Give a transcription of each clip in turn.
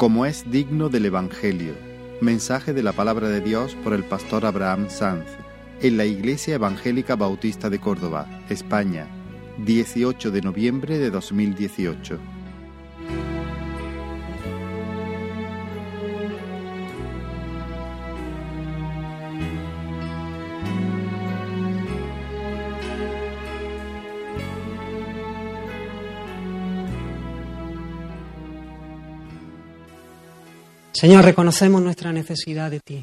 como es digno del Evangelio. Mensaje de la palabra de Dios por el pastor Abraham Sanz en la Iglesia Evangélica Bautista de Córdoba, España, 18 de noviembre de 2018. Señor, reconocemos nuestra necesidad de ti.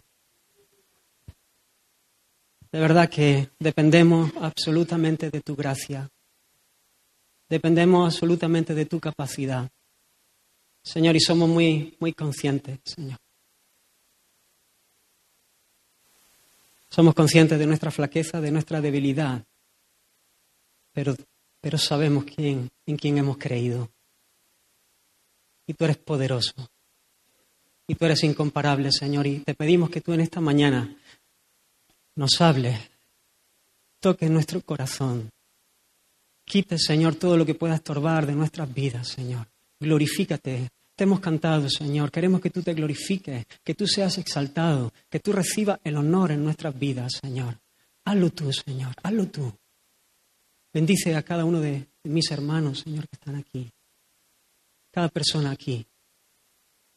De verdad que dependemos absolutamente de tu gracia. Dependemos absolutamente de tu capacidad. Señor, y somos muy, muy conscientes, Señor. Somos conscientes de nuestra flaqueza, de nuestra debilidad, pero, pero sabemos quién, en quién hemos creído. Y tú eres poderoso. Y tú eres incomparable, Señor. Y te pedimos que tú en esta mañana nos hables, toques nuestro corazón. Quite, Señor, todo lo que pueda estorbar de nuestras vidas, Señor. Glorifícate. Te hemos cantado, Señor. Queremos que tú te glorifiques, que tú seas exaltado, que tú recibas el honor en nuestras vidas, Señor. Hazlo tú, Señor. Hazlo tú. Bendice a cada uno de mis hermanos, Señor, que están aquí. Cada persona aquí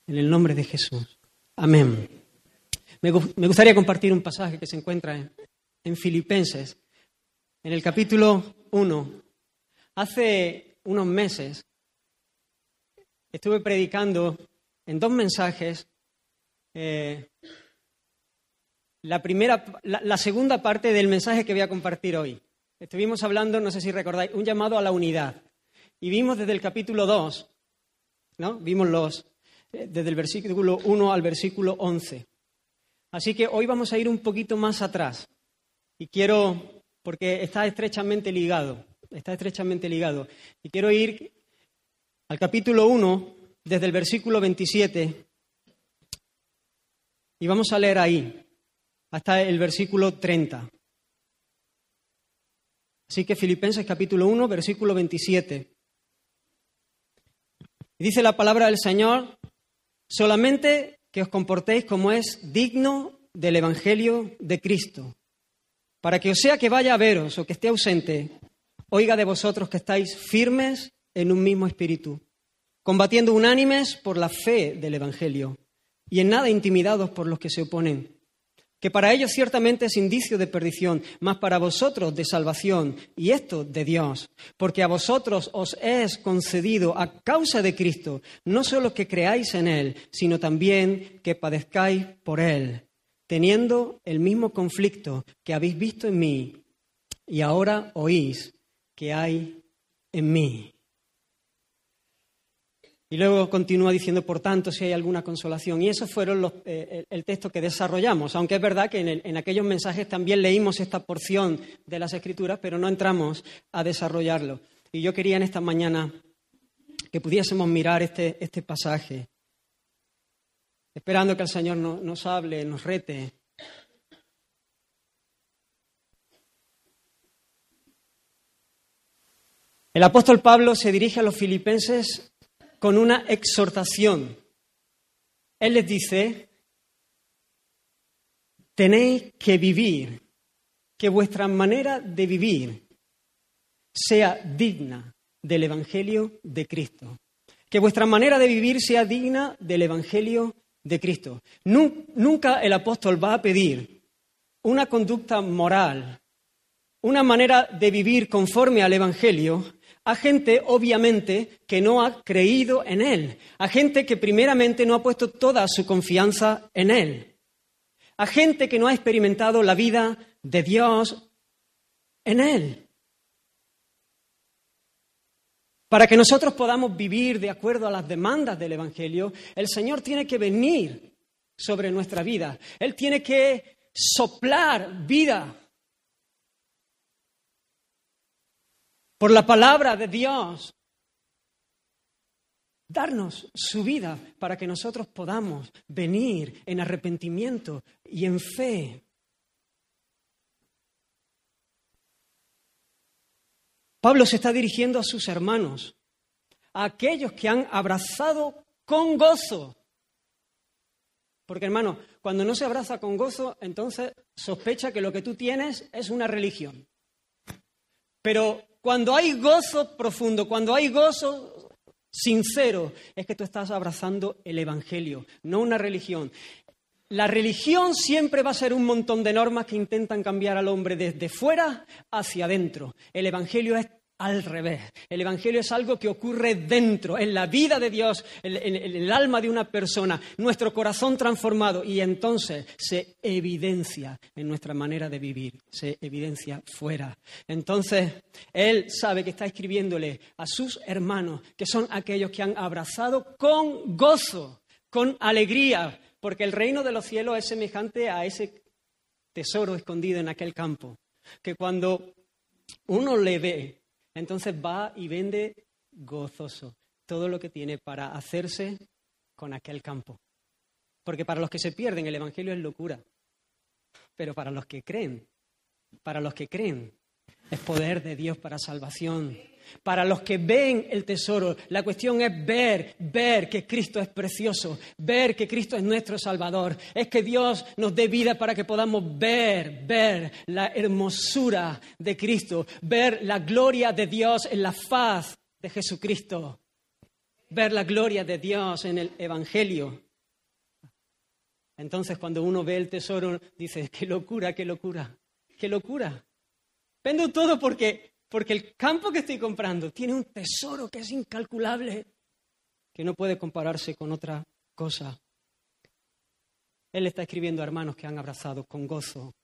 en el nombre de Jesús. Amén. Me, gustaría compartir un pasaje que se encuentra en, en Filipenses, en el capítulo 1. Hace unos meses estuve predicando en dos mensajes eh, la, primera, la, segunda parte del mensaje que voy a compartir hoy. Estuvimos hablando, no sé si recordáis, un llamado a la unidad. Y vimos desde el capítulo 2, ¿no? Vimos los, desde el versículo 1 al versículo 11. Así que hoy vamos a ir un poquito más atrás. Y quiero, porque está estrechamente ligado, está estrechamente ligado. Y quiero ir al capítulo 1, desde el versículo 27. Y vamos a leer ahí, hasta el versículo 30. Así que Filipenses capítulo 1, versículo 27. Y dice la palabra del Señor, Solamente que os comportéis como es digno del Evangelio de Cristo, para que o sea que vaya a veros o que esté ausente, oiga de vosotros que estáis firmes en un mismo espíritu, combatiendo unánimes por la fe del Evangelio y en nada intimidados por los que se oponen que para ellos ciertamente es indicio de perdición, mas para vosotros de salvación, y esto de Dios, porque a vosotros os es concedido a causa de Cristo, no solo que creáis en Él, sino también que padezcáis por Él, teniendo el mismo conflicto que habéis visto en mí, y ahora oís que hay en mí. Y luego continúa diciendo, por tanto, si hay alguna consolación. Y esos fueron eh, el texto que desarrollamos, aunque es verdad que en, en, aquellos mensajes también leímos esta porción de las Escrituras, pero no entramos a desarrollarlo. Y yo quería en esta mañana que pudiésemos mirar este, este pasaje, esperando que el Señor nos hable, nos rete. El apóstol Pablo se dirige a los filipenses con una exhortación. Él les dice, tenéis que vivir, que vuestra manera de vivir sea digna del Evangelio de Cristo. Que vuestra manera de vivir sea digna del Evangelio de Cristo. Nunca el apóstol va a pedir una conducta moral, una manera de vivir conforme al Evangelio a gente, obviamente, que no ha creído en Él, a gente que primeramente no ha puesto toda su confianza en Él, a gente que no ha experimentado la vida de Dios en Él. Para que nosotros podamos vivir de acuerdo a las demandas del Evangelio, el Señor tiene que venir sobre nuestra vida. Él tiene que soplar vida por la palabra de Dios, darnos su vida para que nosotros podamos venir en arrepentimiento y en fe. Pablo se está dirigiendo a sus hermanos, a aquellos que han abrazado con gozo Porque hermano, cuando no se abraza con gozo, entonces sospecha que lo que tú tienes es una religión. Pero cuando hay gozo profundo, cuando hay gozo sincero, es que tú estás abrazando el Evangelio, no una religión. La religión siempre va a ser un montón de normas que intentan cambiar al hombre desde fuera hacia adentro. El Evangelio es al revés. El Evangelio es algo que ocurre dentro, en la vida de Dios, en, el alma de una persona, nuestro corazón transformado y entonces se evidencia en nuestra manera de vivir, se evidencia fuera. Entonces, Él sabe que está escribiéndole a sus hermanos, que son aquellos que han abrazado con gozo, con alegría, porque el reino de los cielos es semejante a ese tesoro escondido en aquel campo, que cuando uno le ve, entonces va y vende gozoso todo lo que tiene para hacerse con aquel campo. Porque para los que se pierden el Evangelio es locura, pero para los que creen, para los que creen, es poder de Dios para salvación. Para los que ven el tesoro, la cuestión es ver, ver que Cristo es precioso, ver que Cristo es nuestro Salvador. Es que Dios nos dé vida para que podamos ver, ver la hermosura de Cristo, ver la gloria de Dios en la faz de Jesucristo, ver la gloria de Dios en el Evangelio. Entonces cuando uno ve el tesoro, dice, qué locura, qué locura, qué locura. Vendo todo porque, porque el campo que estoy comprando tiene un tesoro que es incalculable, que no puede compararse con otra cosa. Él está escribiendo a hermanos que han abrazado con gozo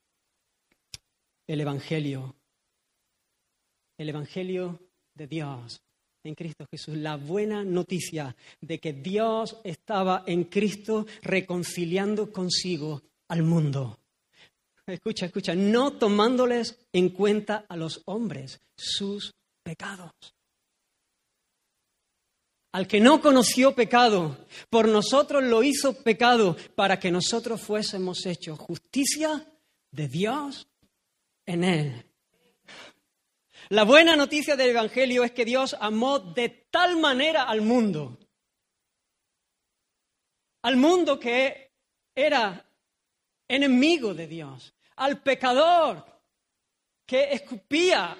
el Evangelio, el Evangelio de Dios en Cristo Jesús, la buena noticia de que Dios estaba en Cristo reconciliando consigo al mundo escucha, escucha, no tomándoles en cuenta a los hombres sus pecados. Al que no conoció pecado, por nosotros lo hizo pecado para que nosotros fuésemos hechos justicia de Dios en él. La buena noticia del Evangelio es que Dios amó de tal manera al mundo, al mundo que era enemigo de Dios, al pecador que escupía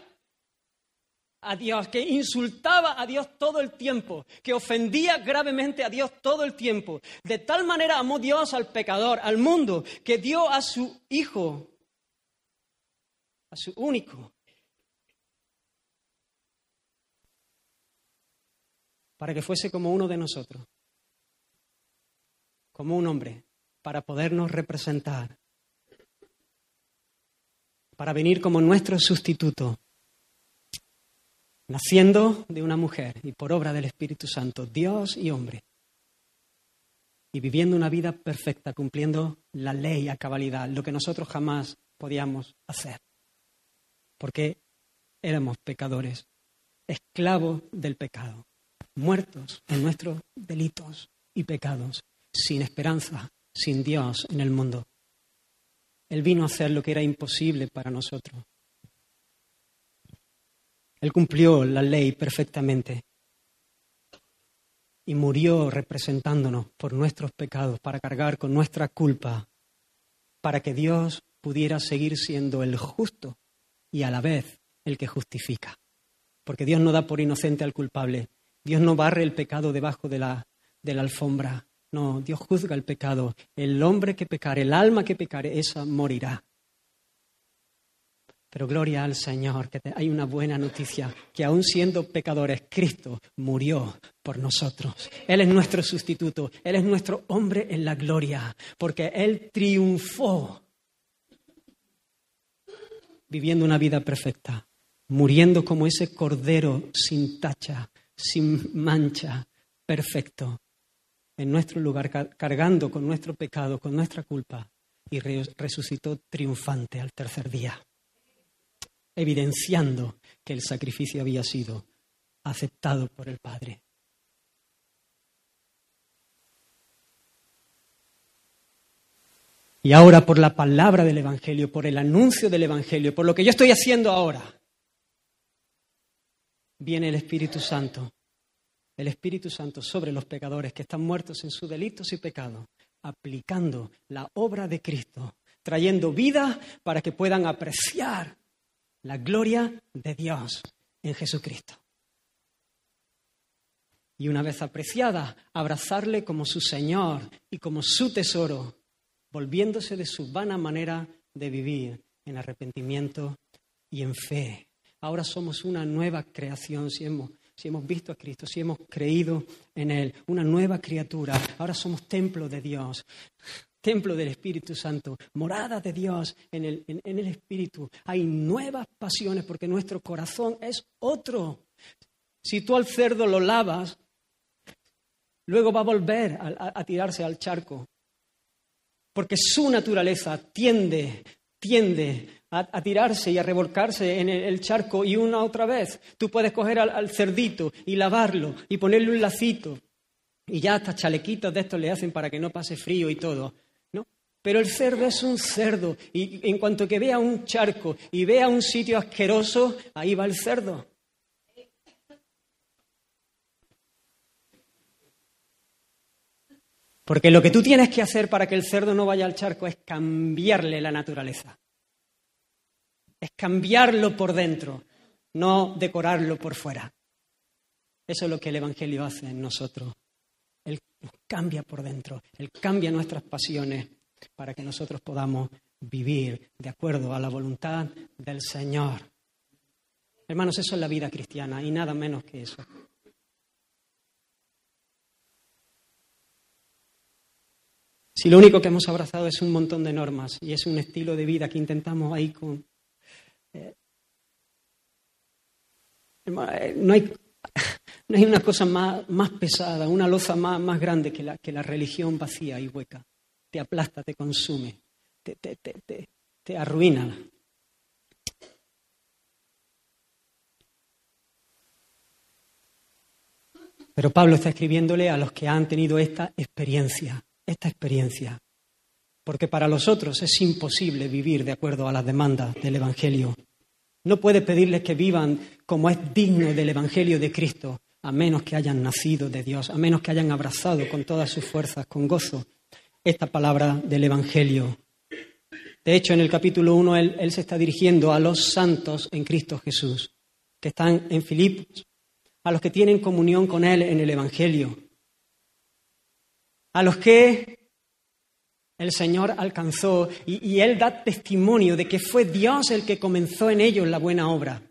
a Dios, que insultaba a Dios todo el tiempo, que ofendía gravemente a Dios todo el tiempo. De tal manera amó Dios al pecador, al mundo, que dio a su Hijo, a su único, para que fuese como uno de nosotros, como un hombre, para podernos representar para venir como nuestro sustituto, naciendo de una mujer y por obra del Espíritu Santo, Dios y hombre, y viviendo una vida perfecta, cumpliendo la ley a cabalidad, lo que nosotros jamás podíamos hacer, porque éramos pecadores, esclavos del pecado, muertos en nuestros delitos y pecados, sin esperanza, sin Dios en el mundo. Él vino a hacer lo que era imposible para nosotros. Él cumplió la ley perfectamente y murió representándonos por nuestros pecados para cargar con nuestra culpa, para que Dios pudiera seguir siendo el justo y a la vez el que justifica. Porque Dios no da por inocente al culpable, Dios no barre el pecado debajo de la, de la alfombra, no, Dios juzga el pecado. El hombre que pecare, el alma que pecare, esa morirá. Pero gloria al Señor, que hay una buena noticia, que aun siendo pecadores, Cristo murió por nosotros. Él es nuestro sustituto, Él es nuestro hombre en la gloria, porque Él triunfó viviendo una vida perfecta, muriendo como ese cordero sin tacha, sin mancha, perfecto, en nuestro lugar, cargando con nuestro pecado, con nuestra culpa, y resucitó triunfante al tercer día, evidenciando que el sacrificio había sido aceptado por el Padre. Y ahora por la palabra del Evangelio, por el anuncio del Evangelio, por lo que yo estoy haciendo ahora, viene el Espíritu Santo el Espíritu Santo sobre los pecadores que están muertos en sus delitos y pecados, aplicando la obra de Cristo, trayendo vida para que puedan apreciar la gloria de Dios en Jesucristo. Y una vez apreciada, abrazarle como su Señor y como su tesoro, volviéndose de su vana manera de vivir en arrepentimiento y en fe. Ahora somos una nueva creación si hemos, si hemos visto a Cristo, si hemos creído en Él, una nueva criatura. Ahora somos templo de Dios, templo del Espíritu Santo, morada de Dios en el, en el Espíritu. Hay nuevas pasiones porque nuestro corazón es otro. Si tú al cerdo lo lavas, luego va a volver a, tirarse al charco, porque su naturaleza tiende, tiende a, tirarse y a revolcarse en el, charco y una otra vez. Tú puedes coger al, cerdito y lavarlo y ponerle un lacito y ya hasta chalequitos de estos le hacen para que no pase frío y todo. ¿no? Pero el cerdo es un cerdo y en cuanto que vea un charco y vea un sitio asqueroso, ahí va el cerdo. Porque lo que tú tienes que hacer para que el cerdo no vaya al charco es cambiarle la naturaleza. Es cambiarlo por dentro, no decorarlo por fuera. Eso es lo que el Evangelio hace en nosotros. Él nos cambia por dentro, Él cambia nuestras pasiones para que nosotros podamos vivir de acuerdo a la voluntad del Señor. Hermanos, eso es la vida cristiana y nada menos que eso. Si lo único que hemos abrazado es un montón de normas y es un estilo de vida que intentamos ahí con... no, hay, no hay una cosa más, más pesada, una loza más, más grande que la, que la religión vacía y hueca. Te aplasta, te consume, te, te, te, te arruina. Pero Pablo está escribiéndole a los que han tenido esta experiencia esta experiencia, porque para los otros es imposible vivir de acuerdo a las demandas del Evangelio. No puede pedirles que vivan como es digno del Evangelio de Cristo, a menos que hayan nacido de Dios, a menos que hayan abrazado con todas sus fuerzas, con gozo, esta palabra del Evangelio. De hecho, en el capítulo 1 él, él se está dirigiendo a los santos en Cristo Jesús, que están en Filipos, a los que tienen comunión con Él en el Evangelio, a los que el Señor alcanzó y, Él da testimonio de que fue Dios el que comenzó en ellos la buena obra.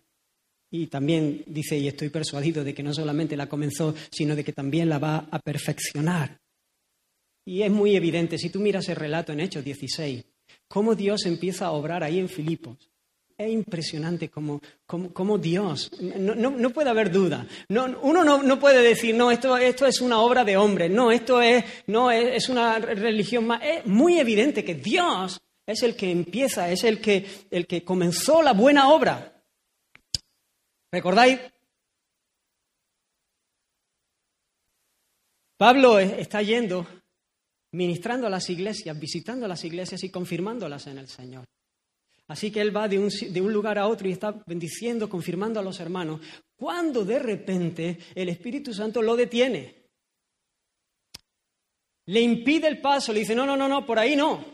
Y también dice, y estoy persuadido de que no solamente la comenzó, sino de que también la va a perfeccionar. Y es muy evidente, si tú miras el relato en Hechos 16, cómo Dios empieza a obrar ahí en Filipos. Es impresionante como, Dios, no, puede haber duda. uno no, puede decir, no, esto, esto es una obra de hombre, no, esto es, no, es, una religión más. Es muy evidente que Dios es el que empieza, es el que, el que comenzó la buena obra. ¿Recordáis? Pablo está yendo, ministrando a las iglesias, visitando las iglesias y confirmándolas en el Señor. Así que él va de un, lugar a otro y está bendiciendo, confirmando a los hermanos, cuando de repente el Espíritu Santo lo detiene. Le impide el paso, le dice, no, no, no, no, por ahí no.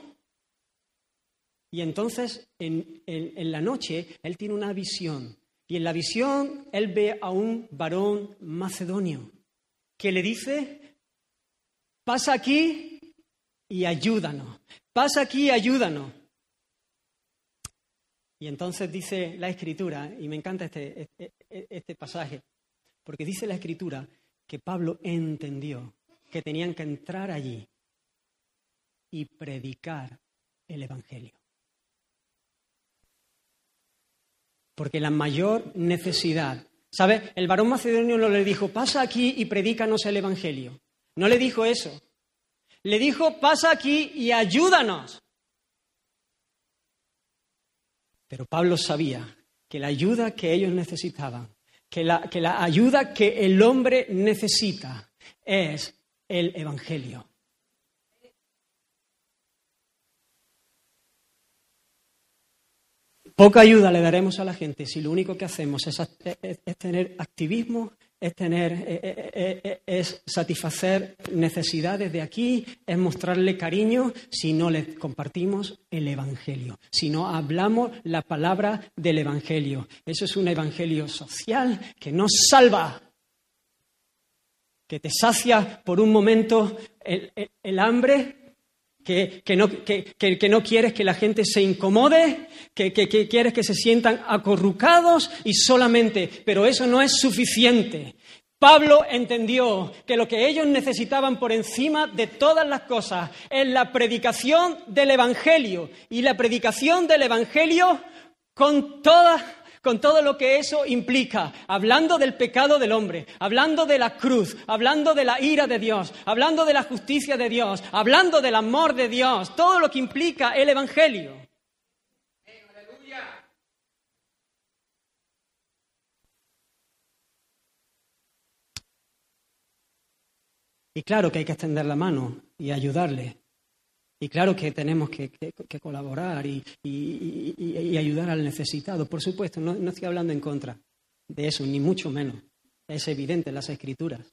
Y entonces en, en la noche él tiene una visión. Y en la visión él ve a un varón macedonio que le dice, pasa aquí y ayúdanos. Pasa aquí y ayúdanos. Y entonces dice la escritura, y me encanta este, este, este, pasaje, porque dice la escritura que Pablo entendió que tenían que entrar allí y predicar el Evangelio. Porque la mayor necesidad, ¿sabe? El varón macedonio no le dijo, pasa aquí y predícanos el Evangelio. No le dijo eso. Le dijo, pasa aquí y ayúdanos. Pero Pablo sabía que la ayuda que ellos necesitaban, que la, que la ayuda que el hombre necesita es el Evangelio. Poca ayuda le daremos a la gente si lo único que hacemos es, tener activismo es tener, eh, eh, eh, es satisfacer necesidades de aquí, es mostrarle cariño si no le compartimos el Evangelio, si no hablamos la palabra del Evangelio. Eso es un Evangelio social que nos salva, que te sacia por un momento el, hambre que, no, que, no, quieres que la gente se incomode, que, quieres que se sientan acorrucados y solamente, pero eso no es suficiente. Pablo entendió que lo que ellos necesitaban por encima de todas las cosas es la predicación del Evangelio y la predicación del Evangelio con todas con todo lo que eso implica, hablando del pecado del hombre, hablando de la cruz, hablando de la ira de Dios, hablando de la justicia de Dios, hablando del amor de Dios, todo lo que implica el Evangelio. Y claro que hay que extender la mano y ayudarle, y claro que tenemos que, colaborar y, ayudar al necesitado. Por supuesto, no, estoy hablando en contra de eso, ni mucho menos. Es evidente en las escrituras.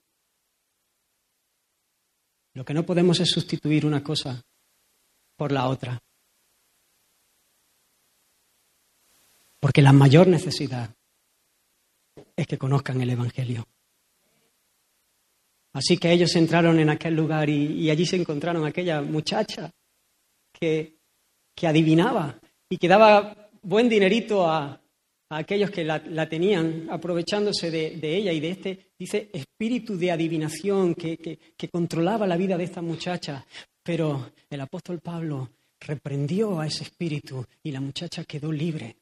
Lo que no podemos es sustituir una cosa por la otra. Porque la mayor necesidad es que conozcan el Evangelio. Así que ellos entraron en aquel lugar y, allí se encontraron aquella muchacha que, adivinaba y que daba buen dinerito a, aquellos que la, tenían, aprovechándose de, ella y de este, dice, espíritu de adivinación que, que controlaba la vida de esta muchacha. Pero el apóstol Pablo reprendió a ese espíritu y la muchacha quedó libre.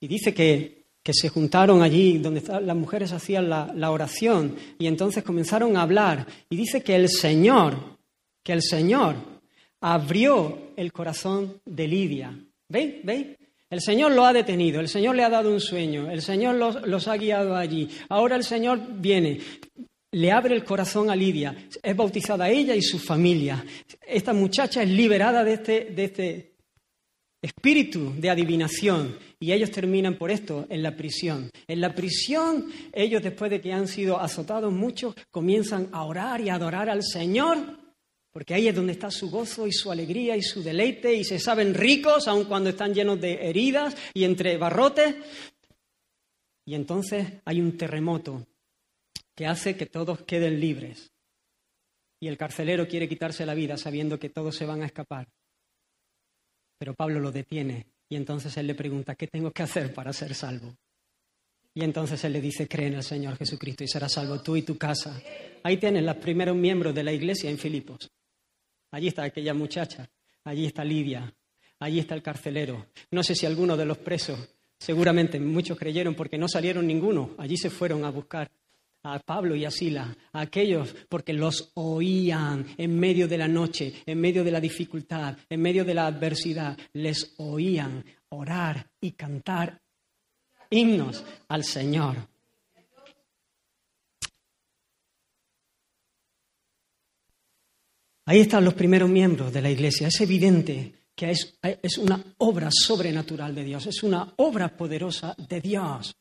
Y dice que, se juntaron allí donde las mujeres hacían la, la, oración y entonces comenzaron a hablar. Y dice que el Señor que el Señor abrió el corazón de Lidia. ¿Veis? ¿Veis? El Señor lo ha detenido, el Señor le ha dado un sueño, el Señor los, ha guiado allí. Ahora el Señor viene, le abre el corazón a Lidia, es bautizada ella y su familia. Esta muchacha es liberada de este, de este espíritu de adivinación y ellos terminan por esto en la prisión. En la prisión, ellos después de que han sido azotados muchos, comienzan a orar y a adorar al Señor porque ahí es donde está su gozo y su alegría y su deleite y se saben ricos aun cuando están llenos de heridas y entre barrotes. Y entonces hay un terremoto que hace que todos queden libres. Y el carcelero quiere quitarse la vida sabiendo que todos se van a escapar. Pero Pablo lo detiene y entonces él le pregunta, ¿qué tengo que hacer para ser salvo? Y entonces él le dice, cree en el Señor Jesucristo y serás salvo tú y tu casa. Ahí tienen los primeros miembros de la iglesia en Filipos. Allí está aquella muchacha, allí está Lidia, allí está el carcelero. No sé si alguno de los presos, seguramente muchos creyeron porque no salieron ninguno, allí se fueron a buscar a Pablo y a Sila, a aquellos porque los oían en medio de la noche, en medio de la dificultad, en medio de la adversidad, les oían orar y cantar himnos al Señor. Ahí están los primeros miembros de la iglesia. Es evidente que es, es, una obra sobrenatural de Dios, es una obra poderosa de Dios.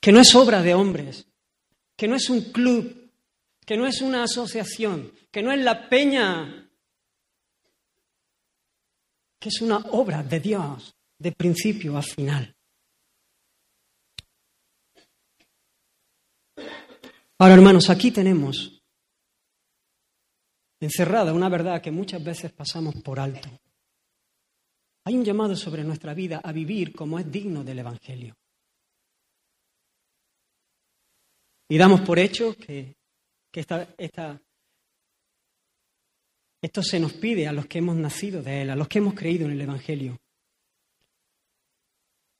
Que no es obra de hombres, que no es un club, que no es una asociación, que no es la peña, que es una obra de Dios de principio a final. Ahora, hermanos, aquí tenemos encerrada una verdad que muchas veces pasamos por alto. Hay un llamado sobre nuestra vida a vivir como es digno del Evangelio. Y damos por hecho que, esto se nos pide a los que hemos nacido de Él, a los que hemos creído en el Evangelio.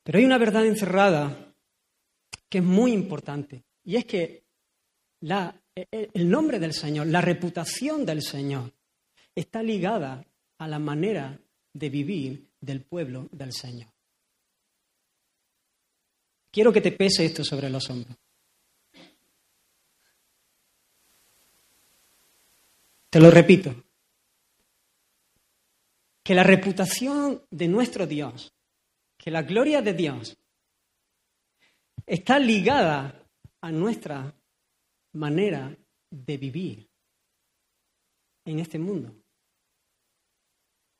Pero hay una verdad encerrada que es muy importante, y es que e, e, el nombre del Señor, la reputación del Señor, está ligada a la manera de vivir del pueblo del Señor. Quiero que te pese esto sobre los hombros. Te lo repito, que la reputación de nuestro Dios que la gloria de Dios está ligada a nuestra manera de vivir en este mundo.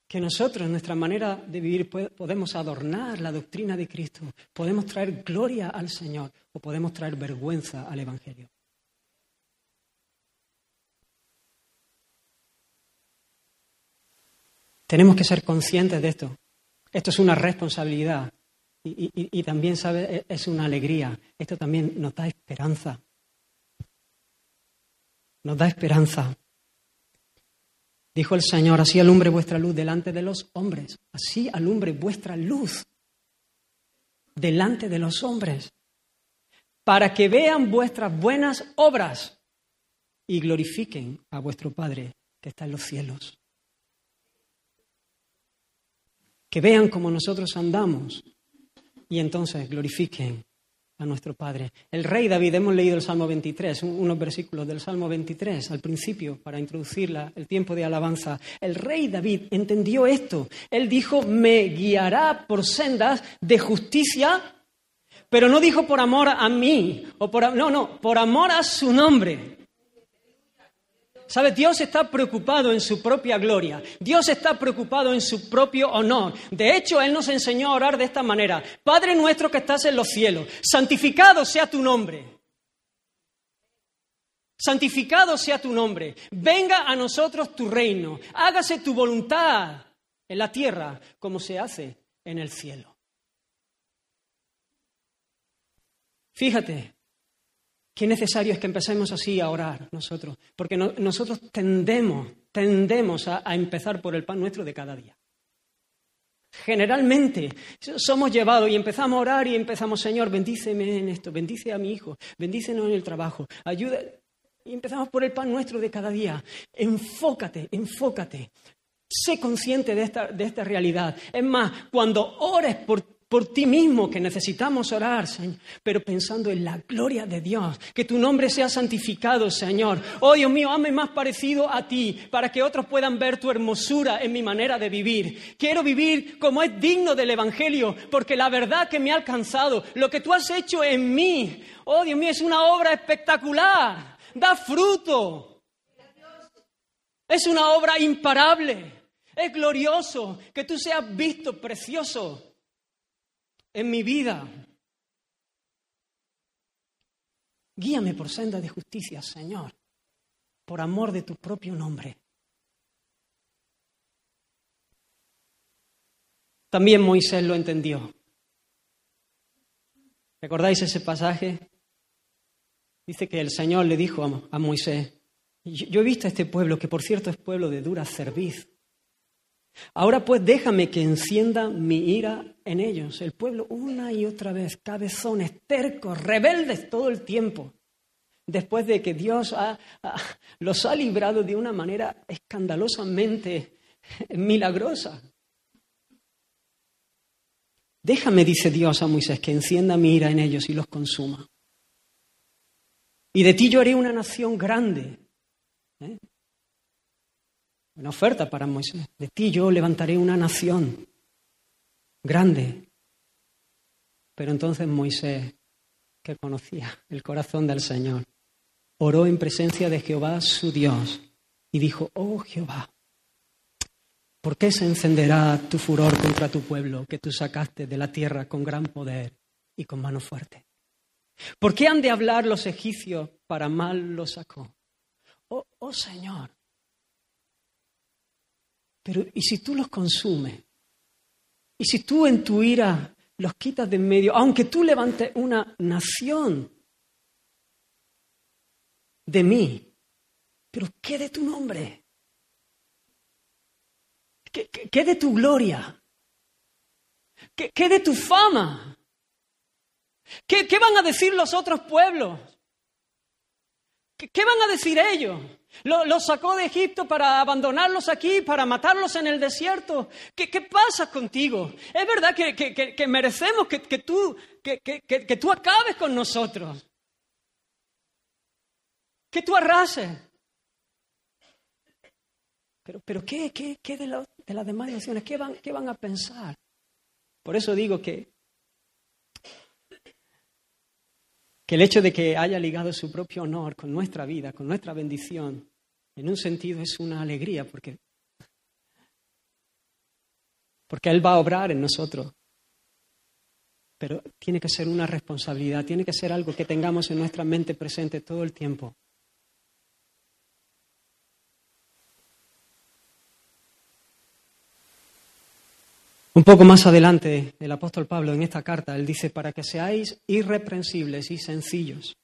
Que nosotros, nuestra manera de vivir, podemos adornar la doctrina de Cristo, podemos traer gloria al Señor o podemos traer vergüenza al Evangelio. Tenemos que ser conscientes de esto. Esto es una responsabilidad y, también, ¿sabe? E, es una alegría. Esto también nos da esperanza. Nos da esperanza. Dijo el Señor, así alumbre vuestra luz delante de los hombres. Así alumbre vuestra luz delante de los hombres. Para que vean vuestras buenas obras y glorifiquen a vuestro Padre que está en los cielos que vean cómo nosotros andamos y entonces glorifiquen a nuestro Padre. El rey David, hemos leído el Salmo 23, unos versículos del Salmo 23 al principio para introducir el tiempo de alabanza. El rey David entendió esto. Él dijo, me guiará por sendas de justicia, pero no dijo por amor a mí, o por, no, no, por amor a su nombre. ¿Sabe? Dios está preocupado en su propia gloria. Dios está preocupado en su propio honor. De hecho, Él nos enseñó a orar de esta manera. Padre nuestro que estás en los cielos, santificado sea tu nombre. Santificado sea tu nombre. Venga a nosotros tu reino. Hágase tu voluntad en la tierra como se hace en el cielo. Fíjate, Qué necesario es que empecemos así a orar nosotros, porque nosotros tendemos, tendemos a, empezar por el pan nuestro de cada día. Generalmente somos llevados y empezamos a orar y empezamos, Señor, bendíceme en esto, bendice a mi hijo, bendícenos en el trabajo, ayuda. Y empezamos por el pan nuestro de cada día. Enfócate, enfócate. Sé consciente de esta, de esta realidad. Es más, cuando ores por por ti mismo que necesitamos orar, Señor, pero pensando en la gloria de Dios, que tu nombre sea santificado, Señor. Oh Dios mío, hazme más parecido a ti, para que otros puedan ver tu hermosura en mi manera de vivir. Quiero vivir como es digno del Evangelio, porque la verdad que me ha alcanzado, lo que tú has hecho en mí, oh Dios mío, es una obra espectacular, da fruto. Es una obra imparable. Es glorioso que tú seas visto precioso en mi vida. Guíame por senda de justicia, Señor, por amor de tu propio nombre. También Moisés lo entendió. ¿Recordáis ese pasaje? Dice que el Señor le dijo a Moisés, yo he visto a este pueblo, que por cierto es pueblo de dura cerviz, Ahora pues déjame que encienda mi ira en ellos. El pueblo una y otra vez, cabezones, tercos, rebeldes todo el tiempo. Después de que Dios los ha librado de una manera escandalosamente milagrosa. Déjame, dice Dios a Moisés, que encienda mi ira en ellos y los consuma. Y de ti yo haré una nación grande. ¿eh? una oferta para Moisés. De ti yo levantaré una nación grande. Pero entonces Moisés, que conocía el corazón del Señor, oró en presencia de Jehová su Dios y dijo, oh Jehová, ¿por qué se encenderá tu furor contra tu pueblo que tú sacaste de la tierra con gran poder y con mano fuerte? ¿Por qué han de hablar los egipcios para mal lo sacó? Oh, oh Señor, pero ¿y si tú los consumes? ¿Y si tú en tu ira los quitas de en medio, aunque tú levantes una nación de mí? Pero ¿qué de tu nombre? ¿Qué, de tu gloria? ¿Qué, de tu fama? ¿Qué, van a decir los otros pueblos? ¿Qué, van a decir ellos? Los sacó de Egipto para abandonarlos aquí, para matarlos en el desierto. ¿Qué, pasa contigo? Es verdad que, merecemos que, tú, que, tú acabes con nosotros. Que tú arrases. Pero, pero ¿qué, qué, qué de, de, las demás naciones? ¿Qué van, ¿Qué van a pensar? Por eso digo que, que el hecho de que haya ligado su propio honor con nuestra vida, con nuestra bendición, en un sentido es una alegría porque, porque Él va a obrar en nosotros. Pero tiene que ser una responsabilidad, tiene que ser algo que tengamos en nuestra mente presente todo el tiempo. Un poco más adelante, el apóstol Pablo en esta carta, él dice, para que seáis irreprensibles y sencillos,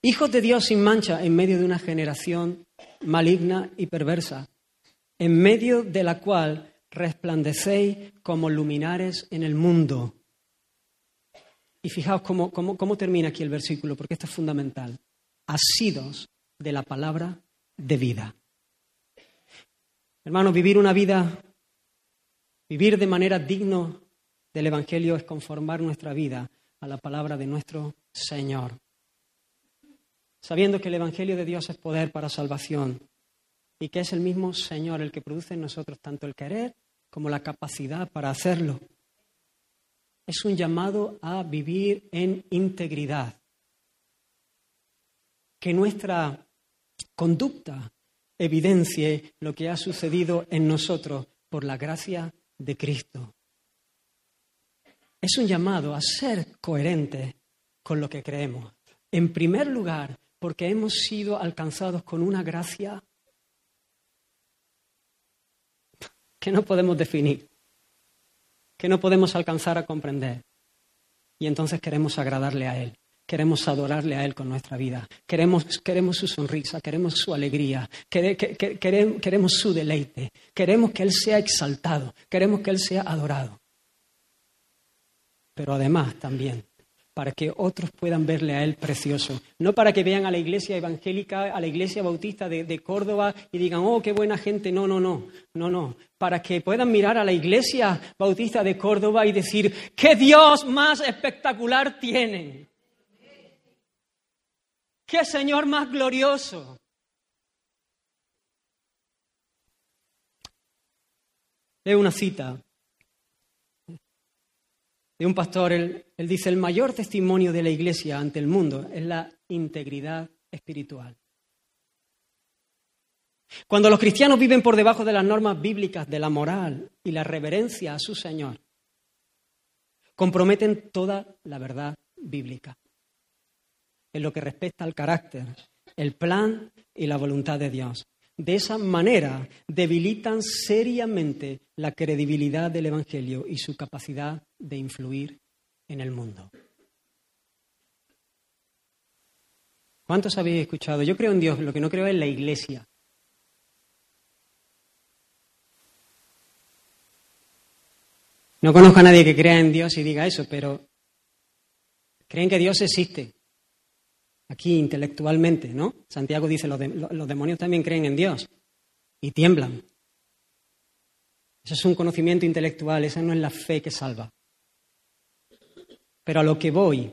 hijos de Dios sin mancha en medio de una generación maligna y perversa, en medio de la cual resplandecéis como luminares en el mundo. Y fijaos cómo, cómo termina aquí el versículo, porque esto es fundamental. Asidos de la palabra de vida. Hermanos, vivir una vida Vivir de manera digno del Evangelio es conformar nuestra vida a la palabra de nuestro Señor. Sabiendo que el Evangelio de Dios es poder para salvación y que es el mismo Señor el que produce en nosotros tanto el querer como la capacidad para hacerlo. Es un llamado a vivir en integridad. Que nuestra conducta evidencie lo que ha sucedido en nosotros por la gracia de Cristo. Es un llamado a ser coherente con lo que creemos. En primer lugar, porque hemos sido alcanzados con una gracia que no podemos definir, que no podemos alcanzar a comprender. Y entonces queremos agradarle a Él. Queremos adorarle a Él con nuestra vida. Queremos, queremos su sonrisa, queremos su alegría, queremos su deleite. Queremos que Él sea exaltado, queremos que Él sea adorado. Pero además también para que otros puedan verle a Él precioso. No para que vean a la iglesia evangélica, a la iglesia bautista de, de, Córdoba y digan, oh, qué buena gente. No, no, no, no, no. Para que puedan mirar a la iglesia bautista de Córdoba y decir, qué Dios más espectacular tienen. ¡Qué Señor más glorioso! Leo una cita de un pastor, él, él, dice, el mayor testimonio de la iglesia ante el mundo es la integridad espiritual. Cuando los cristianos viven por debajo de las normas bíblicas de la moral y la reverencia a su Señor, comprometen toda la verdad bíblica en lo que respecta al carácter, el plan y la voluntad de Dios. De esa manera debilitan seriamente la credibilidad del Evangelio y su capacidad de influir en el mundo. ¿Cuántos habéis escuchado? Yo creo en Dios, lo que no creo es la iglesia. No conozco a nadie que crea en Dios y diga eso, pero creen que Dios existe aquí intelectualmente, ¿no? Santiago dice, los, demonios también creen en Dios y tiemblan. Eso es un conocimiento intelectual, esa no es la fe que salva. Pero a lo que voy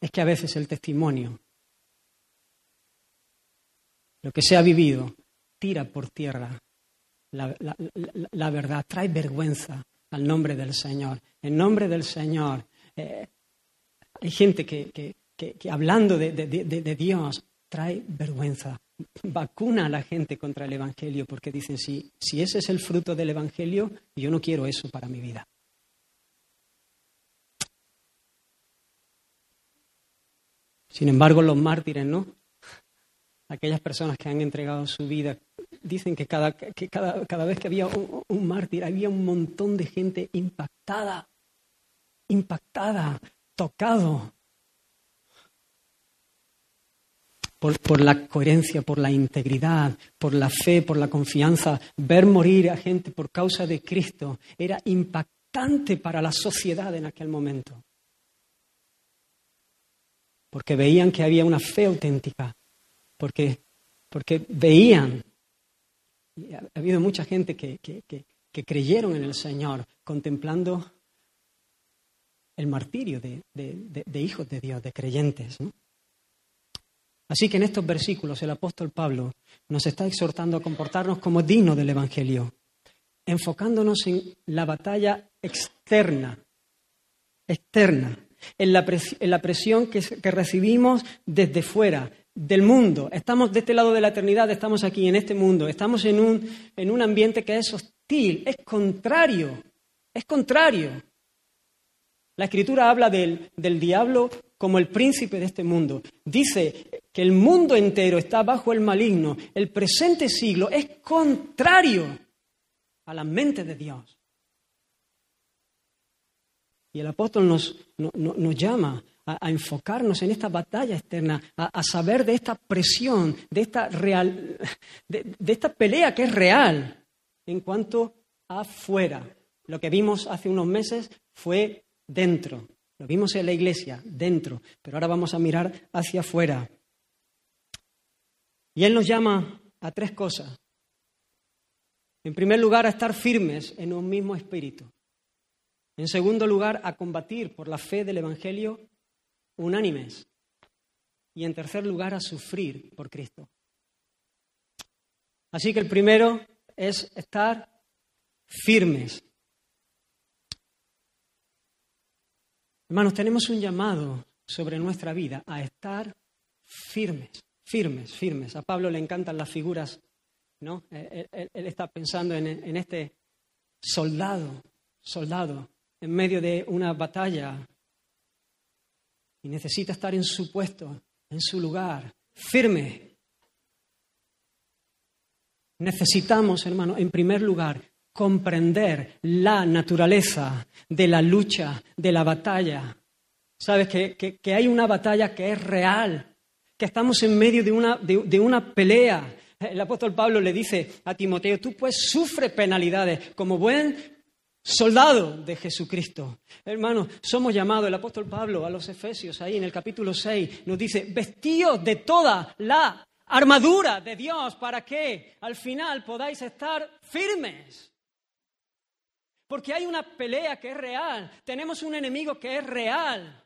es que a veces el testimonio, lo que se ha vivido, tira por tierra la, la, verdad, trae vergüenza al nombre del Señor. En nombre del Señor, eh, hay gente que, hablando de, Dios trae vergüenza, vacuna a la gente contra el Evangelio porque dicen, si, si ese es el fruto del Evangelio, yo no quiero eso para mi vida. Sin embargo, los mártires, ¿no? Aquellas personas que han entregado su vida, dicen que cada, que cada, cada vez que había un mártir, había un montón de gente impactada, impactada tocado por, la coherencia, por la integridad, por la fe, por la confianza. Ver morir a gente por causa de Cristo era impactante para la sociedad en aquel momento. Porque veían que había una fe auténtica, porque, porque veían, ha habido mucha gente que, que creyeron en el Señor contemplando el martirio de, hijos de Dios, de creyentes. Así que en estos versículos el apóstol Pablo nos está exhortando a comportarnos como dignos del Evangelio. enfocándonos en la batalla externa, externa, en la, presión que, recibimos desde fuera, del mundo. Estamos de este lado de la eternidad, estamos aquí en este mundo, estamos en un, en un ambiente que es hostil, es contrario, es contrario. La escritura habla del, del diablo como el príncipe de este mundo. Dice que el mundo entero está bajo el maligno. El presente siglo es contrario a la mente de Dios. Y el apóstol nos, nos llama a, enfocarnos en esta batalla externa, a, saber de esta presión, de esta, real, de, esta pelea que es real en cuanto afuera. Lo que vimos hace unos meses fue dentro. Lo vimos en la iglesia, dentro, pero ahora vamos a mirar hacia afuera. Y Él nos llama a tres cosas. En primer lugar, a estar firmes en un mismo espíritu. En segundo lugar, a combatir por la fe del Evangelio unánimes. Y en tercer lugar, a sufrir por Cristo. Así que el primero es estar firmes. Hermanos, tenemos un llamado sobre nuestra vida a estar firmes, firmes, firmes. A Pablo le encantan las figuras, ¿no? Él, está pensando en, en este soldado, soldado en medio de una batalla y necesita estar en su puesto, en su lugar, firme. Necesitamos, hermano, en primer lugar, comprender la naturaleza de la lucha, de la batalla. Sabes que, que, hay una batalla que es real, que estamos en medio de una, de una pelea. El apóstol Pablo le dice a Timoteo, tú pues sufre penalidades como buen soldado de Jesucristo. Hermanos, somos llamados, el apóstol Pablo a los Efesios, ahí en el capítulo 6, nos dice, vestíos de toda la armadura de Dios para que al final podáis estar firmes. Porque hay una pelea que es real, tenemos un enemigo que es real.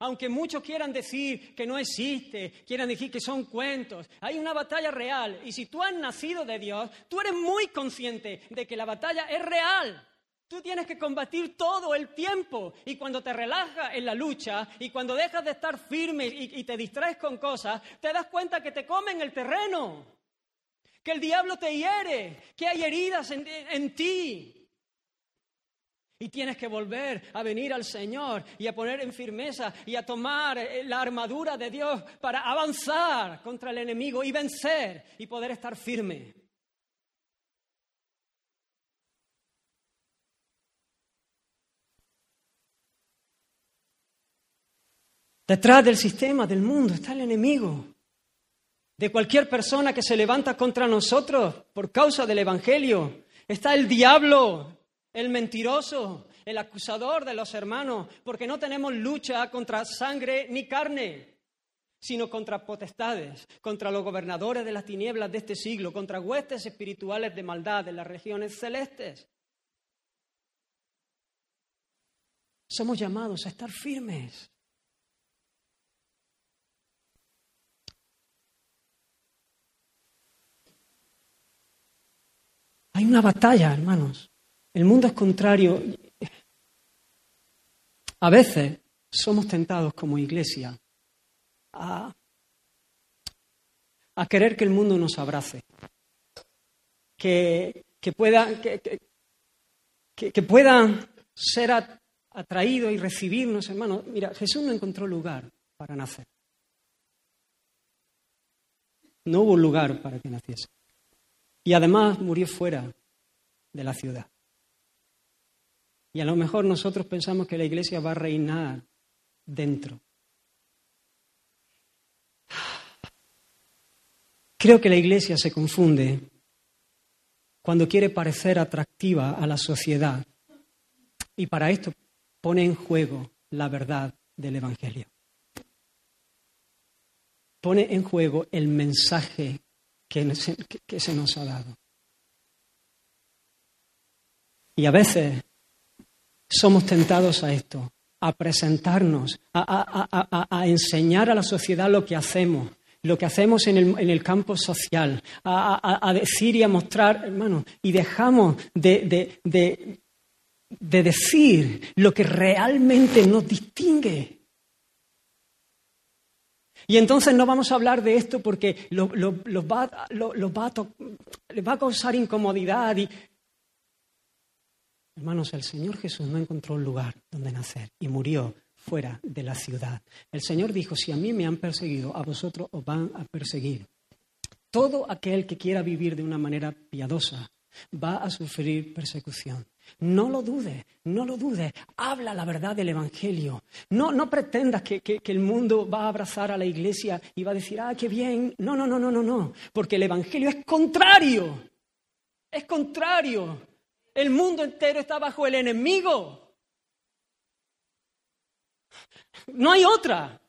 Aunque muchos quieran decir que no existe, quieran decir que son cuentos, hay una batalla real. Y si tú has nacido de Dios, tú eres muy consciente de que la batalla es real. Tú tienes que combatir todo el tiempo y cuando te relajas en la lucha y cuando dejas de estar firme y, te distraes con cosas, te das cuenta que te comen el terreno, que el diablo te hiere, que hay heridas en, en ti. Y tienes que volver a venir al Señor y a poner en firmeza y a tomar eh, la armadura de Dios para avanzar contra el enemigo y vencer y poder estar firme. Detrás del sistema, del mundo, está el enemigo. De cualquier persona que se levanta contra nosotros por causa del Evangelio, está el diablo, el mentiroso, el acusador de los hermanos, porque no tenemos lucha contra sangre ni carne, sino contra potestades, contra los gobernadores de las tinieblas de este siglo, contra huestes espirituales de maldad en las regiones celestes. Somos llamados a estar firmes. Hay una batalla, hermanos. El mundo es contrario. A veces somos tentados como iglesia a, querer que el mundo nos abrace, que, pueda, que, pueda ser atraído y recibirnos, hermanos. Mira, Jesús no encontró lugar para nacer. No hubo lugar para que naciese. Y además murió fuera de la ciudad. Y a lo mejor nosotros pensamos que la iglesia va a reinar dentro. Creo que la iglesia se confunde cuando quiere parecer atractiva a la sociedad y para esto pone en juego la verdad del Evangelio. Pone en juego el mensaje que, se nos ha dado. Y a veces somos tentados a esto, a presentarnos, a, enseñar a la sociedad lo que hacemos, lo que hacemos en el, campo social, a, decir y a mostrar, hermano, y dejamos de, de, decir lo que realmente nos distingue. Y entonces no vamos a hablar de esto porque lo, va, va les va a causar incomodidad. Y... Hermanos, el Señor Jesús no encontró un lugar donde nacer y murió fuera de la ciudad. El Señor dijo, si a mí me han perseguido, a vosotros os van a perseguir. Todo aquel que quiera vivir de una manera piadosa va a sufrir persecución. No lo dude, no lo dude. Habla la verdad del Evangelio. No, no pretendas que, que, el mundo va a abrazar a la iglesia y va a decir, ah, qué bien. No, no, no, no, no, no. Porque el Evangelio es contrario. Es contrario. El mundo entero está bajo el enemigo. No hay otra.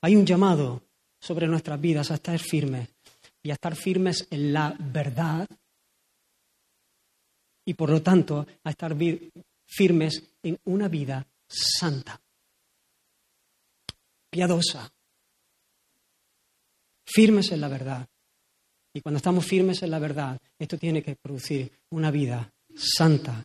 Hay un llamado sobre nuestras vidas a estar firmes y a estar firmes en la verdad y por lo tanto a estar firmes en una vida santa, piadosa, firmes en la verdad. Y cuando estamos firmes en la verdad, esto tiene que producir una vida santa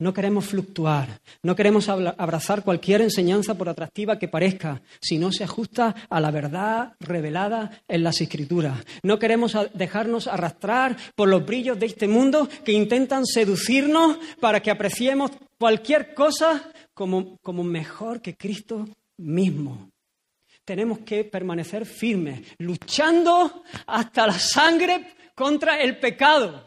no queremos fluctuar, no queremos abrazar cualquier enseñanza por atractiva que parezca, si no se ajusta a la verdad revelada en las Escrituras. No queremos dejarnos arrastrar por los brillos de este mundo que intentan seducirnos para que apreciemos cualquier cosa como, como mejor que Cristo mismo. Tenemos que permanecer firmes, luchando hasta la sangre contra el pecado.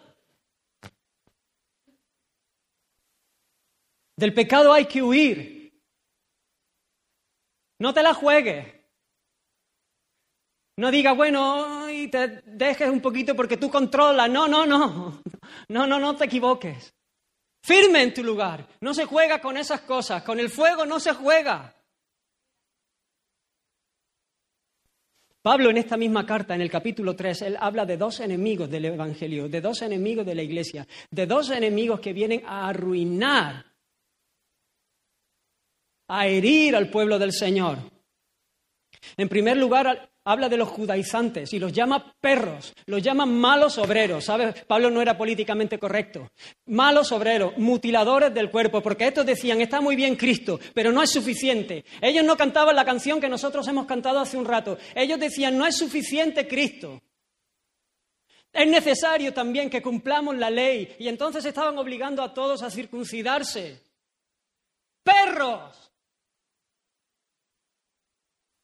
Del pecado hay que huir. No te la juegues. No diga, bueno, y te dejes un poquito porque tú controlas. No, no, no. No, no, no te equivoques. Firme en tu lugar. No se juega con esas cosas. Con el fuego no se juega. Pablo en esta misma carta, en el capítulo 3, él habla de dos enemigos del Evangelio, de dos enemigos de la Iglesia, de dos enemigos que vienen a arruinar a herir al pueblo del Señor. En primer lugar, habla de los judaizantes y los llama perros, los llama malos obreros. ¿Sabes? Pablo no era políticamente correcto. Malos obreros, mutiladores del cuerpo, porque estos decían, está muy bien Cristo, pero no es suficiente. Ellos no cantaban la canción que nosotros hemos cantado hace un rato. Ellos decían, no es suficiente Cristo. Es necesario también que cumplamos la ley. Y entonces estaban obligando a todos a circuncidarse. Perros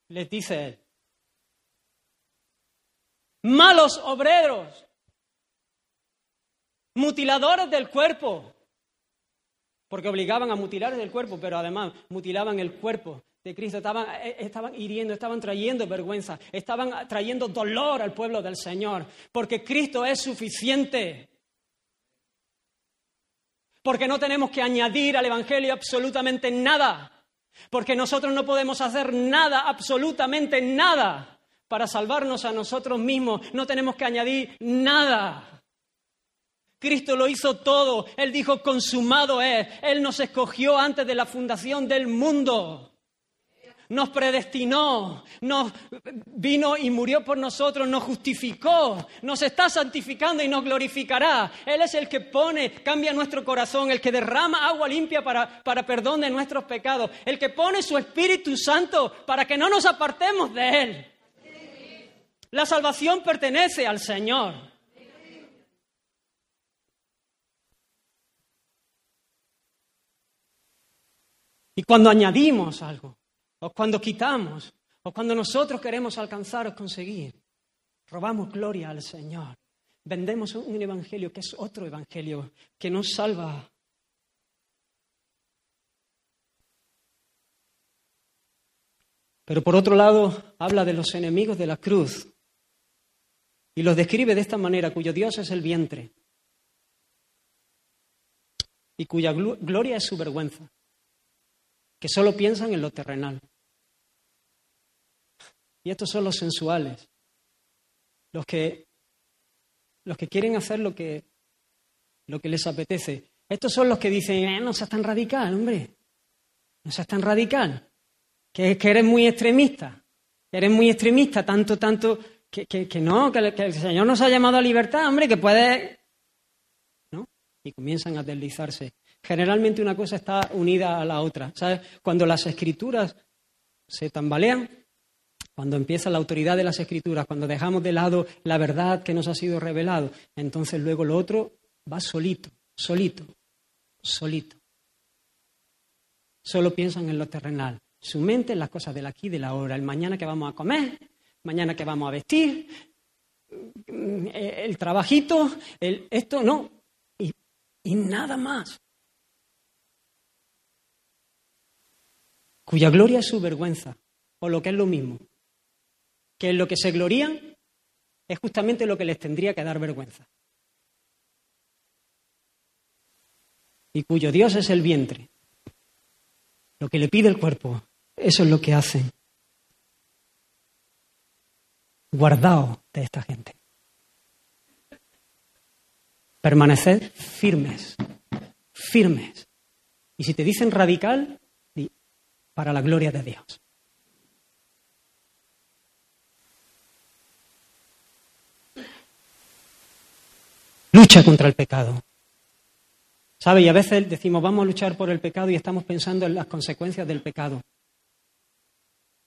les dice él. Malos obreros, mutiladores del cuerpo, porque obligaban a mutilar el cuerpo, pero además mutilaban el cuerpo de Cristo, estaban, eh, estaban hiriendo, estaban trayendo vergüenza, estaban trayendo dolor al pueblo del Señor, porque Cristo es suficiente. Porque no tenemos que añadir al Evangelio absolutamente nada. Porque nosotros no podemos hacer nada, absolutamente nada, para salvarnos a nosotros mismos. No tenemos que añadir nada. Cristo lo hizo todo. Él dijo, consumado es. Él nos escogió antes de la fundación del mundo nos predestinó, nos vino y murió por nosotros, nos justificó, nos está santificando y nos glorificará. Él es el que pone, cambia nuestro corazón, el que derrama agua limpia para, para perdón de nuestros pecados, el que pone su Espíritu Santo para que no nos apartemos de Él. La salvación pertenece al Señor. Y cuando añadimos algo, o cuando quitamos, o cuando nosotros queremos alcanzar o conseguir, robamos gloria al Señor. Vendemos un evangelio que es otro evangelio, que nos salva. Pero por otro lado, habla de los enemigos de la cruz y los describe de esta manera, cuyo Dios es el vientre y cuya gloria es su vergüenza que solo piensan en lo terrenal. Y estos son los sensuales, los que, los que quieren hacer lo que, lo que les apetece. Estos son los que dicen, eh, no seas tan radical, hombre, no seas tan radical. que, que eres muy extremista, eres muy extremista, tanto, tanto, que, que, no, que, el Señor nos ha llamado a libertad, hombre, que puede... ¿No? Y comienzan a deslizarse. Generalmente una cosa está unida a la otra. ¿Sabes? Cuando las escrituras se tambalean, cuando empieza la autoridad de las escrituras, cuando dejamos de lado la verdad que nos ha sido revelado, entonces luego lo otro va solito, solito, solito. Solo piensan en lo terrenal. Su mente en las cosas del aquí y de la hora. El mañana que vamos a comer, mañana que vamos a vestir, el trabajito, el, esto no. Y, y nada más. Cuya gloria es su vergüenza, o lo que es lo mismo que en lo que se glorían es justamente lo que les tendría que dar vergüenza. Y cuyo Dios es el vientre. Lo que le pide el cuerpo, eso es lo que hacen. Guardaos de esta gente. Permaneced firmes, firmes. Y si te dicen radical, para la gloria de Dios. Lucha contra el pecado. ¿Sabe? Y a veces decimos, vamos a luchar por el pecado y estamos pensando en las consecuencias del pecado.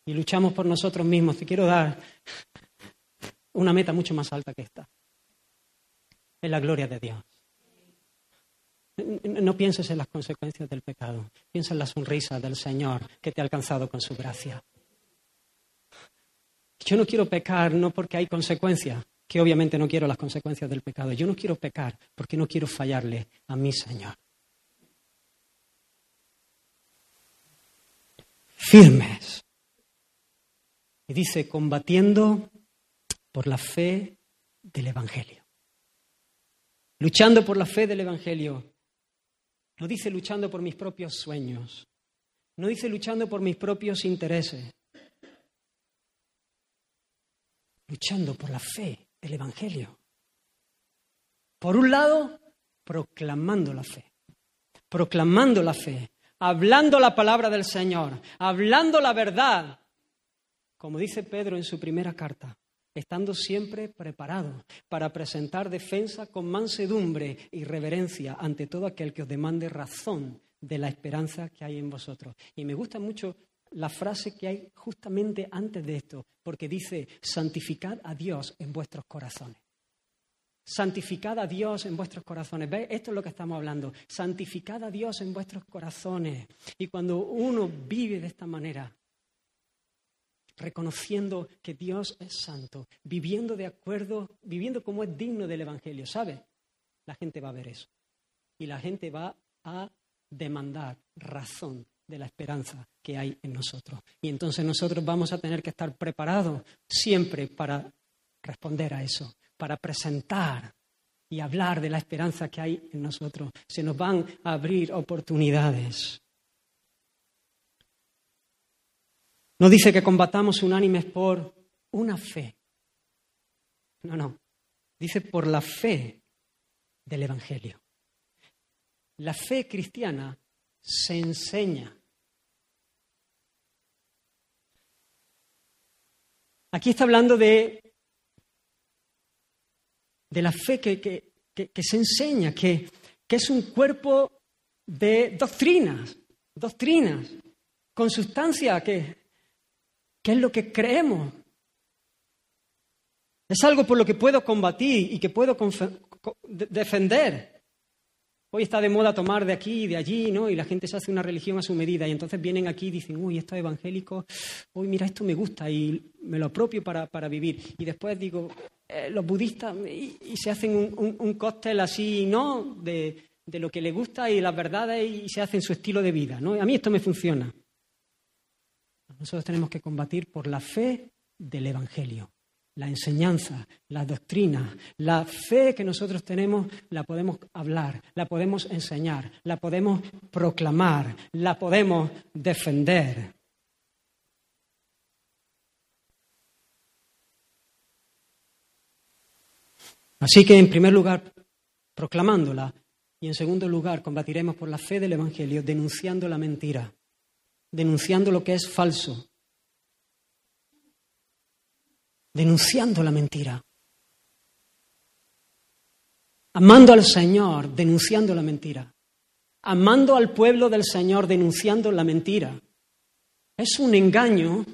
Y luchamos por nosotros mismos. Te quiero dar una meta mucho más alta que esta. Es la gloria de Dios. No pienses en las consecuencias del pecado. Piensa en la sonrisa del Señor que te ha alcanzado con su gracia. Yo no quiero pecar no porque hay consecuencias, que obviamente no quiero las consecuencias del pecado. Yo no quiero pecar porque no quiero fallarle a mi Señor. Firmes. Y dice, combatiendo por la fe del Evangelio. Luchando por la fe del Evangelio. No dice luchando por mis propios sueños. No dice luchando por mis propios intereses. Luchando por la fe el Evangelio. Por un lado, proclamando la fe, proclamando la fe, hablando la palabra del Señor, hablando la verdad, como dice Pedro en su primera carta, estando siempre preparado para presentar defensa con mansedumbre y reverencia ante todo aquel que os demande razón de la esperanza que hay en vosotros. Y me gusta mucho la frase que hay justamente antes de esto, porque dice, santificad a Dios en vuestros corazones. Santificad a Dios en vuestros corazones. ¿Ves? Esto es lo que estamos hablando. Santificad a Dios en vuestros corazones. Y cuando uno vive de esta manera, reconociendo que Dios es santo, viviendo de acuerdo, viviendo como es digno del Evangelio, ¿sabe? La gente va a ver eso. Y la gente va a demandar razón de la esperanza que hay en nosotros. Y entonces nosotros vamos a tener que estar preparados siempre para responder a eso, para presentar y hablar de la esperanza que hay en nosotros. Se nos van a abrir oportunidades. No dice que combatamos unánimes por una fe. No, no. Dice por la fe del Evangelio. La fe cristiana se enseña. Aquí está hablando de, de la fe que, que, se enseña, que, que es un cuerpo de doctrinas, doctrinas, con sustancia que, que es lo que creemos. Es algo por lo que puedo combatir y que puedo defender. Hoy está de moda tomar de aquí y de allí, ¿no? Y la gente se hace una religión a su medida. Y entonces vienen aquí y dicen, uy, esto es evangélico, uy, mira, esto me gusta y me lo apropio para, vivir. Y después digo, eh, los budistas, y, se hacen un, cóctel así, ¿no? De, de, lo que les gusta y las verdades y se hacen su estilo de vida, ¿no? A mí esto me funciona. Nosotros tenemos que combatir por la fe del Evangelio la enseñanza, la doctrina, la fe que nosotros tenemos, la podemos hablar, la podemos enseñar, la podemos proclamar, la podemos defender. Así que, en primer lugar, proclamándola y, en segundo lugar, combatiremos por la fe del Evangelio, denunciando la mentira. Denunciando lo que es falso, denunciando la mentira. Amando al Señor, denunciando la mentira. Amando al pueblo del Señor, denunciando la mentira. Es un engaño,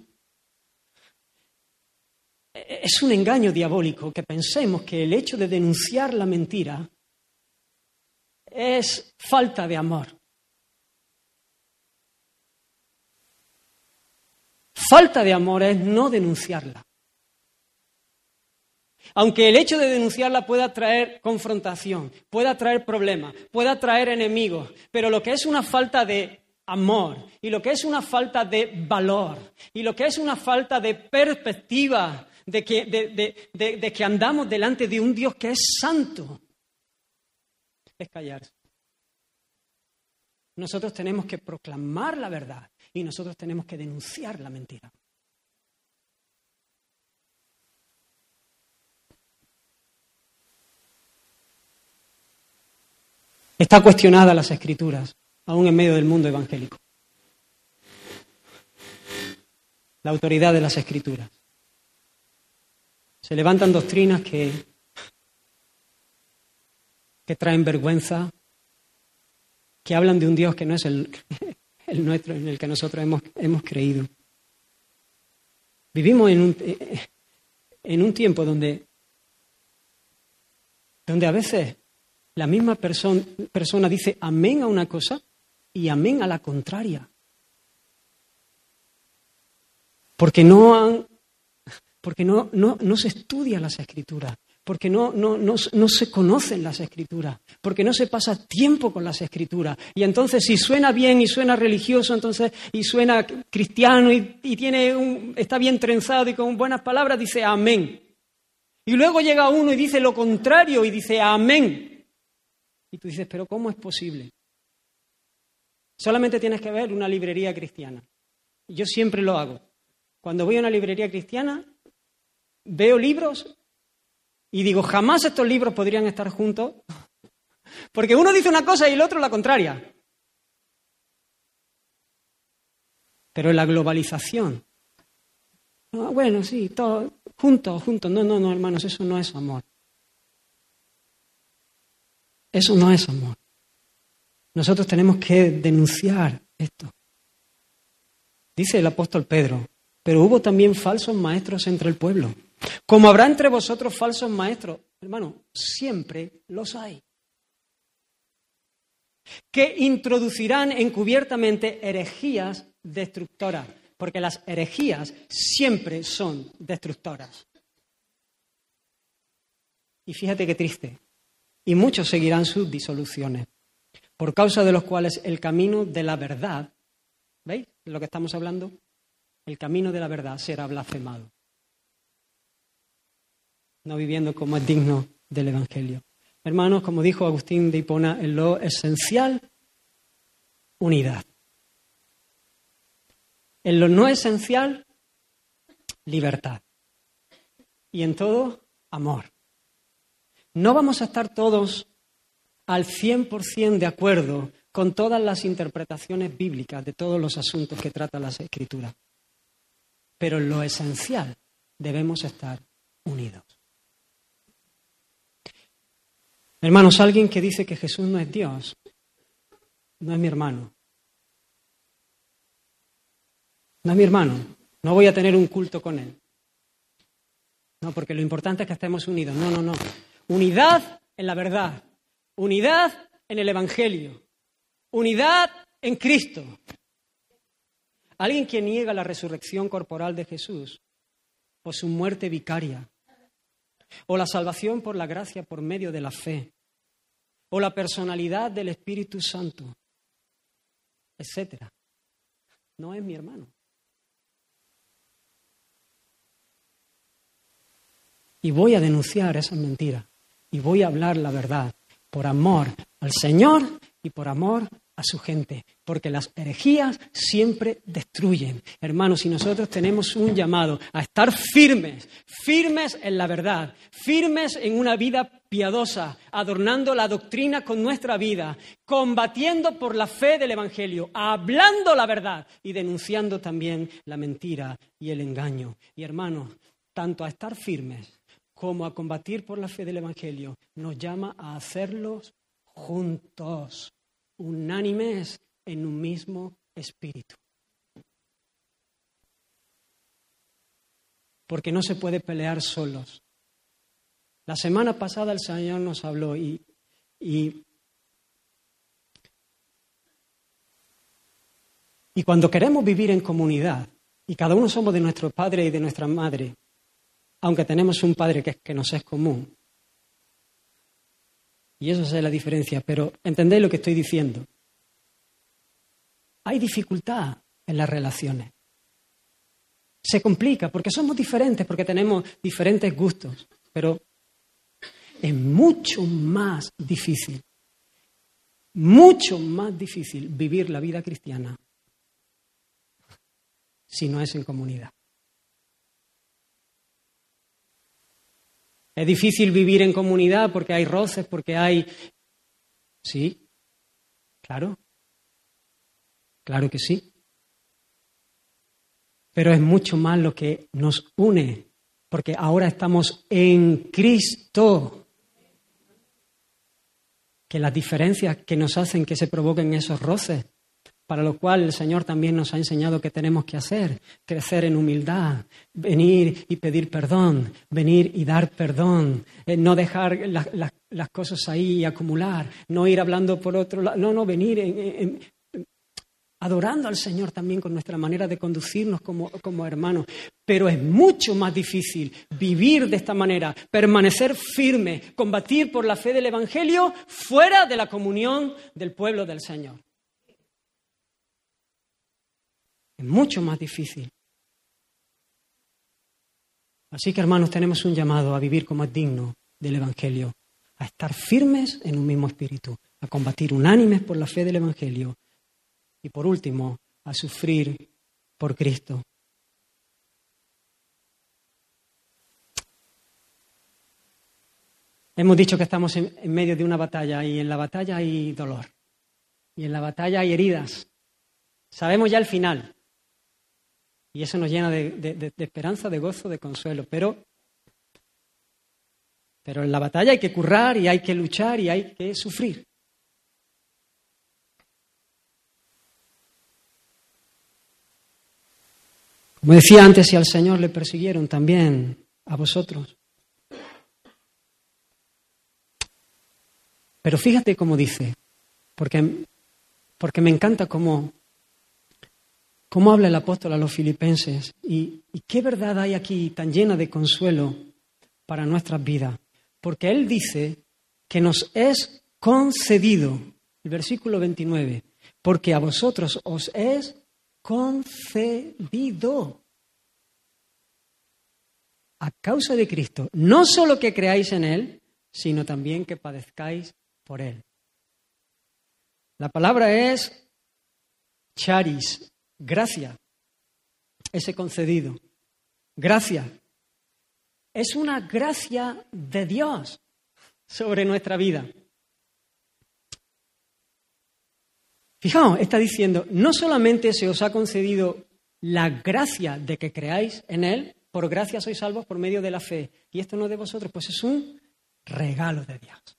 es un engaño diabólico que pensemos que el hecho de denunciar la mentira es falta de amor. Falta de amor es no denunciarla. Aunque el hecho de denunciarla pueda traer confrontación, pueda traer problemas, pueda traer enemigos, pero lo que es una falta de amor y lo que es una falta de valor y lo que es una falta de perspectiva de que, de, que andamos delante de un Dios que es santo, es callarse. Nosotros tenemos que proclamar la verdad y nosotros tenemos que denunciar la mentira. Está cuestionada las escrituras, aún en medio del mundo evangélico. La autoridad de las escrituras. Se levantan doctrinas que, que traen vergüenza, que hablan de un Dios que no es el, el nuestro en el que nosotros hemos, hemos creído. Vivimos en un, en un tiempo donde, donde a veces la misma persona, persona dice amén a una cosa y amén a la contraria. Porque no han, porque no, no, no se estudia las escrituras porque no, no, no, no, se conocen las escrituras, porque no se pasa tiempo con las escrituras. Y entonces si suena bien y suena religioso, entonces y suena cristiano y, y tiene un, está bien trenzado y con buenas palabras, dice amén. Y luego llega uno y dice lo contrario y dice amén. Y tú dices, pero ¿cómo es posible? Solamente tienes que ver una librería cristiana. Yo siempre lo hago. Cuando voy a una librería cristiana, veo libros y digo, jamás estos libros podrían estar juntos, porque uno dice una cosa y el otro la contraria. Pero la globalización. Ah, bueno, sí, todo, juntos, juntos. No, no, no, hermanos, eso no es amor. Eso no es amor. Nosotros tenemos que denunciar esto. Dice el apóstol Pedro, pero hubo también falsos maestros entre el pueblo como habrá entre vosotros falsos maestros, hermano, siempre los hay. Que introducirán encubiertamente herejías destructoras, porque las herejías siempre son destructoras. Y fíjate qué triste. Y muchos seguirán sus disoluciones, por causa de los cuales el camino de la verdad, ¿veis lo que estamos hablando? El camino de la verdad será blasfemado no viviendo como es digno del Evangelio. Hermanos, como dijo Agustín de Hipona, en lo esencial, unidad. En lo no esencial, libertad. Y en todo, amor. No vamos a estar todos al 100% de acuerdo con todas las interpretaciones bíblicas de todos los asuntos que trata las Escrituras. Pero en lo esencial debemos estar unidos. Hermanos, alguien que dice que Jesús no es Dios, no es mi hermano. No es mi hermano. No voy a tener un culto con él. No, porque lo importante es que estemos unidos. No, no, no. Unidad en la verdad. Unidad en el Evangelio. Unidad en Cristo. Alguien que niega la resurrección corporal de Jesús o su muerte vicaria o la salvación por la gracia por medio de la fe, o la personalidad del Espíritu Santo, etcétera. No es mi hermano. Y voy a denunciar esas mentiras y voy a hablar la verdad por amor al Señor y por amor a su gente, porque las herejías siempre destruyen. Hermanos, y nosotros tenemos un llamado a estar firmes, firmes en la verdad, firmes en una vida piadosa, adornando la doctrina con nuestra vida, combatiendo por la fe del Evangelio, hablando la verdad y denunciando también la mentira y el engaño. Y hermanos, tanto a estar firmes como a combatir por la fe del Evangelio, nos llama a hacerlos juntos unánimes en un mismo espíritu. Porque no se puede pelear solos. La semana pasada el Señor nos habló y, y, cuando queremos vivir en comunidad, y cada uno somos de nuestro padre y de nuestra madre, aunque tenemos un padre que, que nos es común, y eso es la diferencia, pero entendéis lo que estoy diciendo. Hay dificultad en las relaciones. Se complica porque somos diferentes, porque tenemos diferentes gustos, pero es mucho más difícil, mucho más difícil vivir la vida cristiana si no es en comunidad. Es difícil vivir en comunidad porque hay roces, porque hay... Sí, claro. Claro que sí. Pero es mucho más lo que nos une, porque ahora estamos en Cristo. Que las diferencias que nos hacen que se provoquen esos roces para lo cual el Señor también nos ha enseñado que tenemos que hacer, crecer en humildad, venir y pedir perdón, venir y dar perdón, eh, no dejar las cosas ahí y acumular, no ir hablando por otro lado, no, no, venir adorando al Señor también con nuestra manera de conducirnos como, como hermanos. Pero es mucho más difícil vivir de esta manera, permanecer firme, combatir por la fe del Evangelio fuera de la comunión del pueblo del Señor. Es mucho más difícil. Así que, hermanos, tenemos un llamado a vivir como es digno del Evangelio, a estar firmes en un mismo espíritu, a combatir unánimes por la fe del Evangelio y, por último, a sufrir por Cristo. Hemos dicho que estamos en, medio de una batalla y en la batalla hay dolor y en la batalla hay heridas. Sabemos ya el final. Y eso nos llena de, esperanza, de gozo, de consuelo. Pero, pero en la batalla hay que currar y hay que luchar y hay que sufrir. Como decía antes, si al Señor le persiguieron, también a vosotros. Pero fíjate cómo dice, porque, porque me encanta cómo, cómo habla el apóstol a los filipenses y, qué verdad hay aquí tan llena de consuelo para nuestras vidas. Porque él dice que nos es concedido, el versículo 29, porque a vosotros os es concedido a causa de Cristo, no solo que creáis en Él, sino también que padezcáis por Él. La palabra es charis, Gracia, ese concedido. Gracia. Es una gracia de Dios sobre nuestra vida. Fijaos, está diciendo, no solamente se os ha concedido la gracia de que creáis en Él, por gracia sois salvos por medio de la fe, y esto no de vosotros, pues es un regalo de Dios.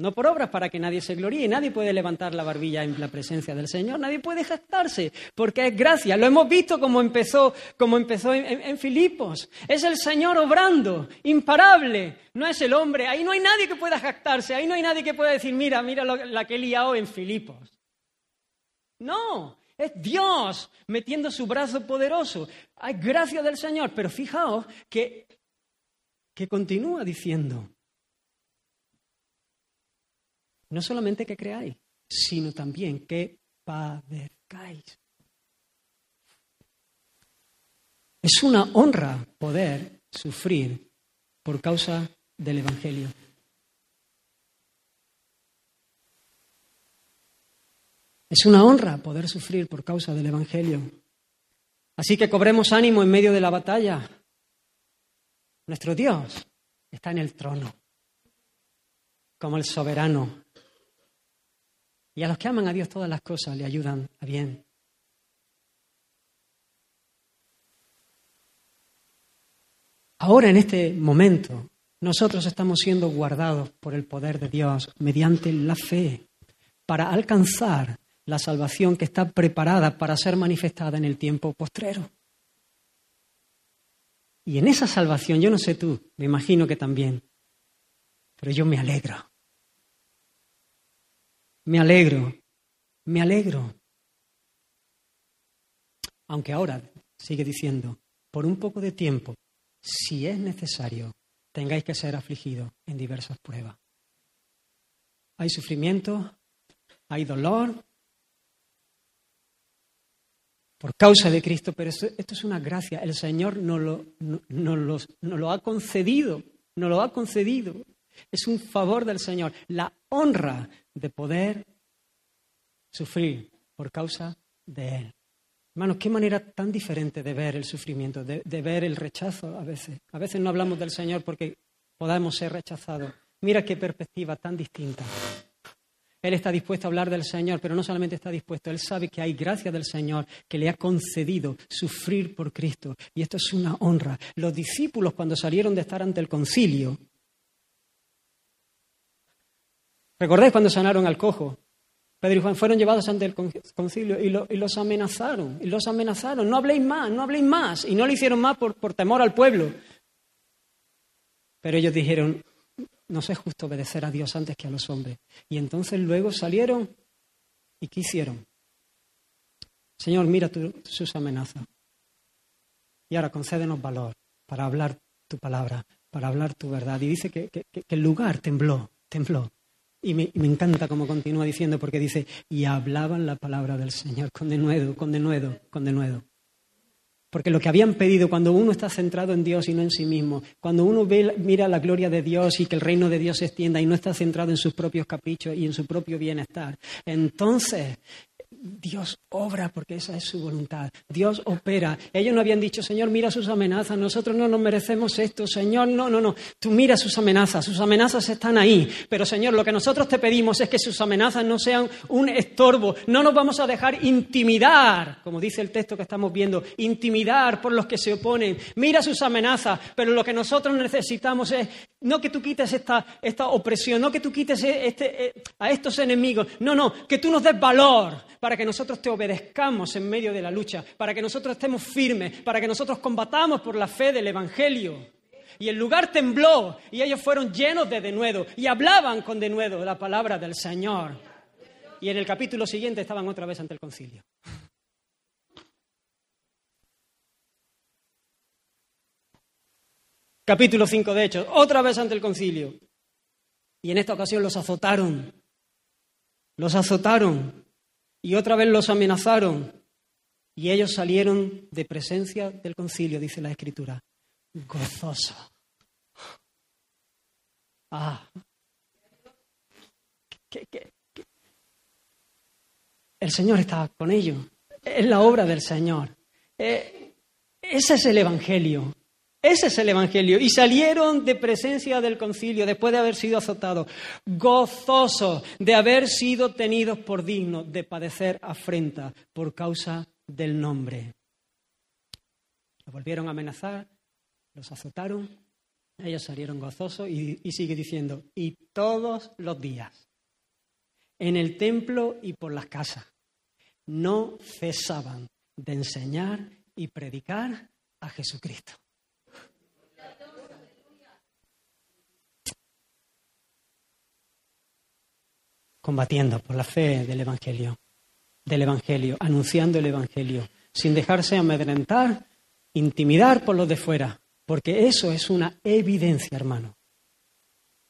No por obras para que nadie se gloríe. Nadie puede levantar la barbilla en la presencia del Señor. Nadie puede jactarse porque es gracia. Lo hemos visto como empezó, como empezó en, Filipos. Es el Señor obrando, imparable. No es el hombre. Ahí no hay nadie que pueda jactarse. Ahí no hay nadie que pueda decir, mira, mira la que he liado en Filipos. No, es Dios metiendo su brazo poderoso. Hay gracia del Señor. Pero fijaos que, que continúa diciendo, no solamente que creáis, sino también que padezcáis. Es una honra poder sufrir por causa del Evangelio. Es una honra poder sufrir por causa del Evangelio. Así que cobremos ánimo en medio de la batalla. Nuestro Dios está en el trono, como el soberano. Y a los que aman a Dios todas las cosas le ayudan a bien. Ahora, en este momento, nosotros estamos siendo guardados por el poder de Dios mediante la fe para alcanzar la salvación que está preparada para ser manifestada en el tiempo postrero. Y en esa salvación, yo no sé tú, me imagino que también, pero yo me alegro. Me alegro, me alegro. Aunque ahora, sigue diciendo, por un poco de tiempo si es necesario, tengáis que ser afligidos en diversas pruebas. Hay sufrimiento, hay dolor por causa de Cristo, pero esto, es una gracia. El Señor nos lo, lo ha concedido, nos lo ha concedido. Es un favor del Señor, la honra de poder sufrir por causa de Él. Hermanos, qué manera tan diferente de ver el sufrimiento, de, ver el rechazo a veces. A veces no hablamos del Señor porque podamos ser rechazados. Mira qué perspectiva tan distinta. Él está dispuesto a hablar del Señor, pero no solamente está dispuesto, Él sabe que hay gracia del Señor que le ha concedido sufrir por Cristo. Y esto es una honra. Los discípulos cuando salieron de estar ante el concilio, ¿recordáis cuando sanaron al cojo? Pedro y Juan fueron llevados ante el concilio y, los amenazaron, y los amenazaron, no habléis más, no habléis más, y no lo hicieron más por, temor al pueblo. Pero ellos dijeron, no es justo obedecer a Dios antes que a los hombres. Y entonces luego salieron y ¿qué hicieron? Señor, mira sus amenazas. Y ahora concédenos valor para hablar tu palabra, para hablar tu verdad. Y dice que el lugar tembló, tembló. Y me, encanta como continúa diciendo, porque dice, y hablaban la palabra del Señor con denuedo, con denuedo, con denuedo. Porque lo que habían pedido cuando uno está centrado en Dios y no en sí mismo, cuando uno ve, mira la gloria de Dios y que el reino de Dios se extienda y no está centrado en sus propios caprichos y en su propio bienestar, entonces Dios obra porque esa es su voluntad. Dios opera. Ellos no habían dicho, Señor, mira sus amenazas, nosotros no nos merecemos esto, Señor, no, no, no. Tú mira sus amenazas, sus amenazas están ahí. Pero Señor, lo que nosotros te pedimos es que sus amenazas no sean un estorbo. No nos vamos a dejar intimidar, como dice el texto que estamos viendo, intimidar por los que se oponen. Mira sus amenazas, pero lo que nosotros necesitamos es no que tú quites esta, esta opresión, no que tú quites este, eh, a estos enemigos, no, no, que tú nos des valor para que nosotros te obedezcamos en medio de la lucha, para que nosotros estemos firmes, para que nosotros combatamos por la fe del Evangelio. Y el lugar tembló y ellos fueron llenos de denuedo y hablaban con denuedo la palabra del Señor. Y en el capítulo siguiente estaban otra vez ante el concilio. Capítulo 5 de Hechos, otra vez ante el concilio. Y en esta ocasión los azotaron. Los azotaron y otra vez los amenazaron. Y ellos salieron de presencia del concilio, dice la escritura, gozoso. Ah. El Señor está con ellos. Es la obra del Señor. Eh, ese es el Evangelio. Ese es el Evangelio. Y salieron de presencia del concilio después de haber sido azotados, gozosos de haber sido tenidos por dignos de padecer afrenta por causa del nombre. Los volvieron a amenazar, los azotaron, ellos salieron gozosos y, y sigue diciendo, y todos los días, en el templo y por las casas, no cesaban de enseñar y predicar a Jesucristo. Combatiendo por la fe del Evangelio, del Evangelio, anunciando el Evangelio, sin dejarse amedrentar, intimidar por los de fuera, porque eso es una evidencia, hermano.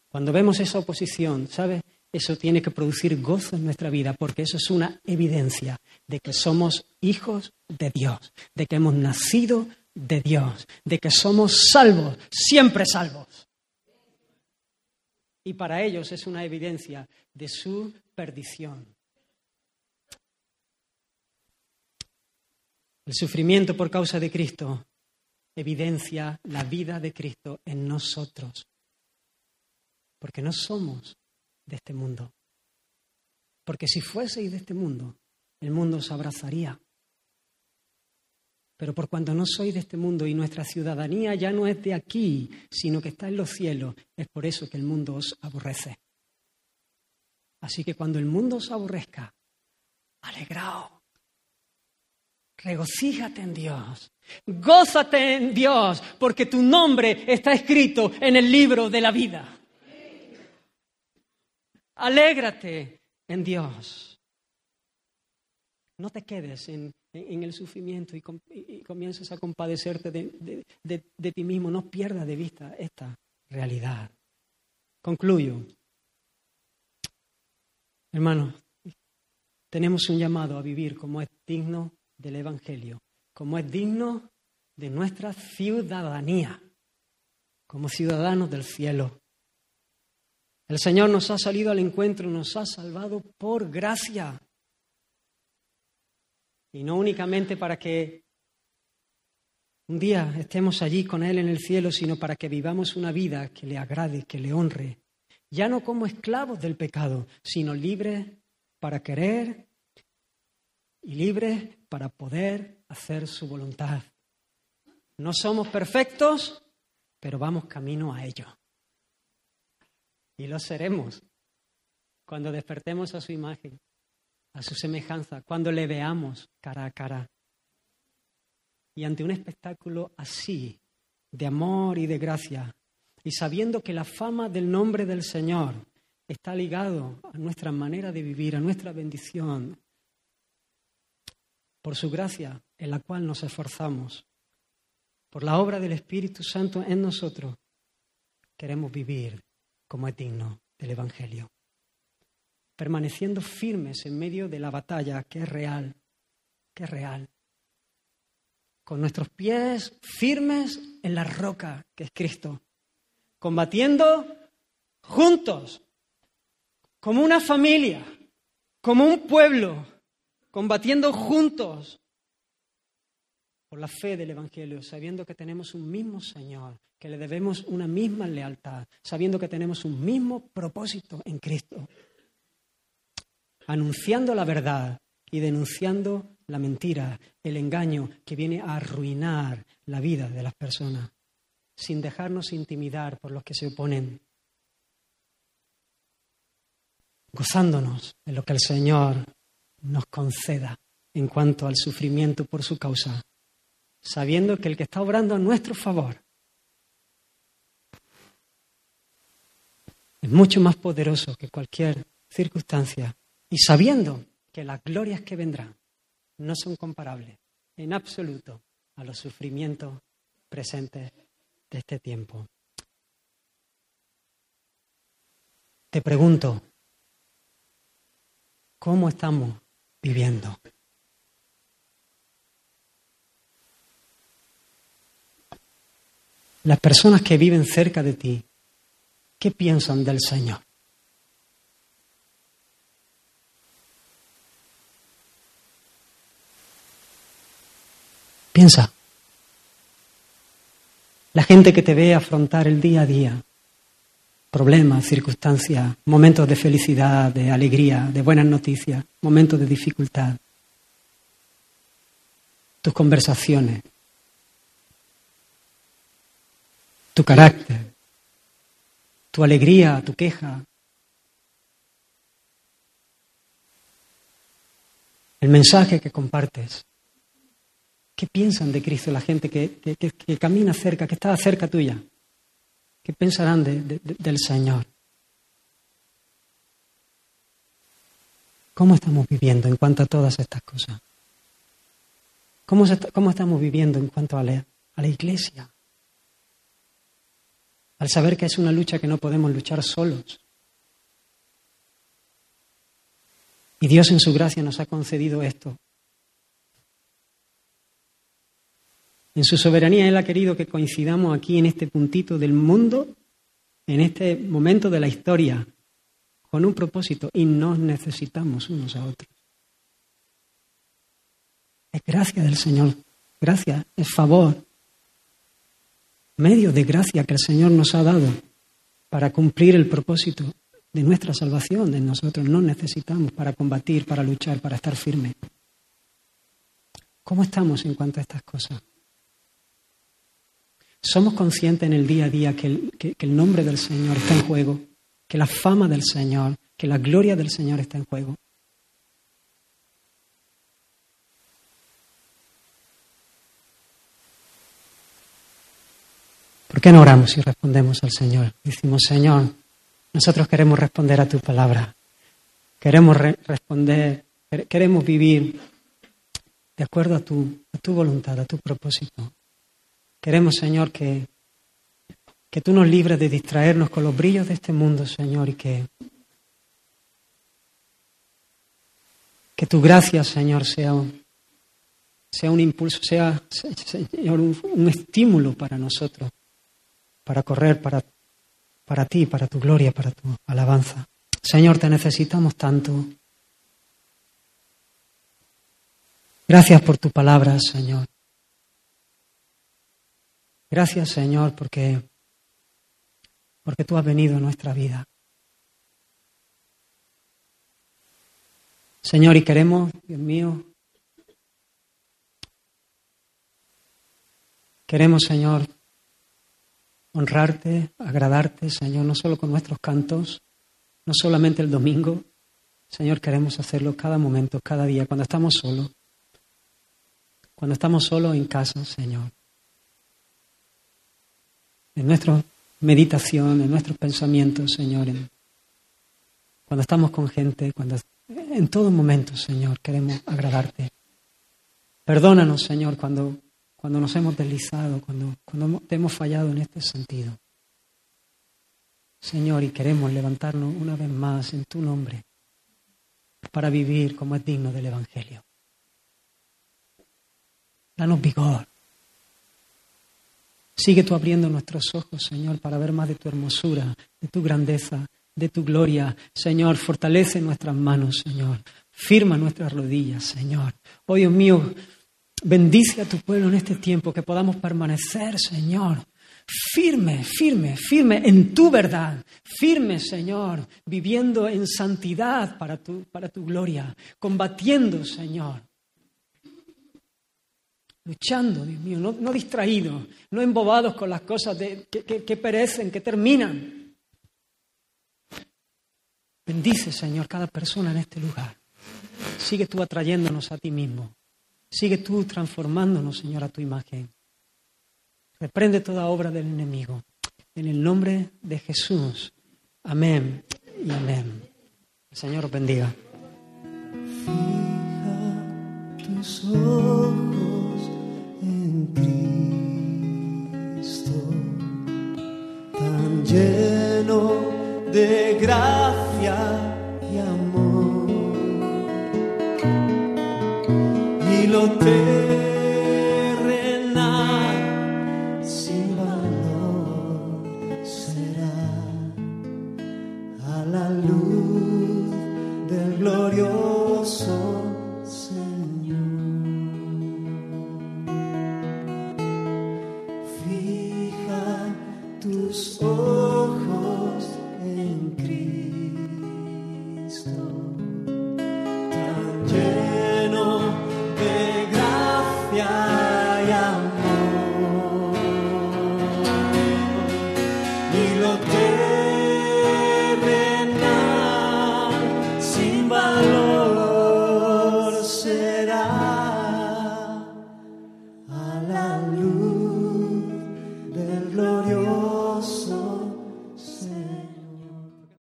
Cuando vemos esa oposición, ¿sabes? Eso tiene que producir gozo en nuestra vida, porque eso es una evidencia de que somos hijos de Dios, de que hemos nacido de Dios, de que somos salvos, siempre salvos y para ellos es una evidencia de su perdición. El sufrimiento por causa de Cristo evidencia la vida de Cristo en nosotros, porque no somos de este mundo. Porque si fueseis de este mundo, el mundo os abrazaría. Pero por cuanto no sois de este mundo y nuestra ciudadanía ya no es de aquí, sino que está en los cielos, es por eso que el mundo os aborrece. Así que cuando el mundo os aborrezca, alegraos, regocíjate en Dios, gózate en Dios, porque tu nombre está escrito en el libro de la vida. Alégrate en Dios. No te quedes en, el sufrimiento y, comiences a compadecerte de, de ti mismo. No pierdas de vista esta realidad. Concluyo. Hermanos, tenemos un llamado a vivir como es digno del Evangelio, como es digno de nuestra ciudadanía, como ciudadanos del cielo. El Señor nos ha salido al encuentro, nos ha salvado por gracia. Y no únicamente para que un día estemos allí con Él en el cielo, sino para que vivamos una vida que le agrade, que le honre. Ya no como esclavos del pecado, sino libres para querer y libres para poder hacer su voluntad. No somos perfectos, pero vamos camino a ello. Y lo seremos cuando despertemos a su imagen, a su semejanza, cuando le veamos cara a cara. Y ante un espectáculo así, de amor y de gracia, y sabiendo que la fama del nombre del Señor está ligado a nuestra manera de vivir, a nuestra bendición, por su gracia en la cual nos esforzamos, por la obra del Espíritu Santo en nosotros, queremos vivir como es digno del Evangelio. Permaneciendo firmes en medio de la batalla que es real, que es real. Con nuestros pies firmes en la roca que es Cristo. Combatiendo juntos, como una familia, como un pueblo, combatiendo juntos por la fe del Evangelio, sabiendo que tenemos un mismo Señor, que le debemos una misma lealtad, sabiendo que tenemos un mismo propósito en Cristo, anunciando la verdad y denunciando la mentira, el engaño que viene a arruinar la vida de las personas, sin dejarnos intimidar por los que se oponen, gozándonos de lo que el Señor nos conceda en cuanto al sufrimiento por su causa sabiendo que el que está obrando a nuestro favor es mucho más poderoso que cualquier circunstancia y sabiendo que las glorias que vendrán no son comparables en absoluto a los sufrimientos presentes de este tiempo. Te pregunto, ¿cómo estamos viviendo? las personas que viven cerca de ti, ¿qué piensan del Señor? Piensa. La gente que te ve afrontar el día a día, problemas, circunstancias, momentos de felicidad, de alegría, de buenas noticias, momentos de dificultad, tus conversaciones, tu carácter, tu alegría, tu queja, el mensaje que compartes. ¿Qué piensan de Cristo la gente que, camina cerca, que está cerca tuya? ¿Qué pensarán del Señor? ¿Cómo estamos viviendo en cuanto a todas estas cosas? ¿Cómo, cómo estamos viviendo en cuanto a la, a la iglesia? al saber que es una lucha que no podemos luchar solos. Y Dios en su gracia nos ha concedido esto. En su soberanía Él ha querido que coincidamos aquí en este puntito del mundo, en este momento de la historia, con un propósito y nos necesitamos unos a otros. Es gracia del Señor. Gracia, es favor. Medio de gracia que el Señor nos ha dado para cumplir el propósito de nuestra salvación. De nosotros no necesitamos para combatir, para luchar, para estar firmes. ¿Cómo estamos en cuanto a estas cosas? ¿Somos conscientes en el día a día que el, nombre del Señor está en juego? ¿Que la fama del Señor, que la gloria del Señor está en juego? ¿Por qué no oramos y respondemos al Señor? Decimos, Señor, nosotros queremos responder a tu palabra. Queremos responder, queremos vivir de acuerdo a tu voluntad, a tu propósito. Queremos, Señor, que, que tú nos libres de distraernos con los brillos de este mundo, Señor, y que, que tu gracia, Señor, sea un, sea un impulso, sea, Señor, un estímulo para nosotros para correr para, para ti, para tu gloria, para tu alabanza. Señor, te necesitamos tanto. Gracias por tu palabra, Señor. Gracias, Señor, porque, porque tú has venido a nuestra vida. Señor, y queremos, Dios mío, queremos, Señor, honrarte, agradarte, Señor, no solo con nuestros cantos, no solamente el domingo, Señor, queremos hacerlo cada momento, cada día, cuando estamos solos, cuando estamos solos en casa, Señor. En nuestra meditación, en nuestros pensamientos, Señor, cuando estamos con gente, cuando en todo momento, Señor, queremos agradarte. Perdónanos, Señor, cuando cuando nos hemos deslizado, cuando, cuando hemos fallado en este sentido. Señor, y queremos levantarnos una vez más en tu nombre para vivir como es digno del Evangelio. Danos vigor. Sigue tú abriendo nuestros ojos, Señor, para ver más de tu hermosura, de tu grandeza, de tu gloria. Señor, fortalece nuestras manos, Señor. Firma nuestras rodillas, Señor. Oh Dios mío, Bendice a tu pueblo en este tiempo, que podamos permanecer, Señor, firme, firme, firme en tu verdad, firme, Señor, viviendo en santidad para tu, para tu gloria, combatiendo, Señor, luchando, Dios mío, no, distraídos, no embobados con las cosas que, que perecen, que terminan. Bendice, Señor, cada persona en este lugar. Sigue tú atrayéndonos a ti mismo. Sigue tú transformándonos, Señor, a tu imagen. Reprende toda obra del enemigo. En el nombre de Jesús. Amén y amén. El Señor os bendiga. Fija tus ojos Cristo, tan lleno de gracia lo terrenal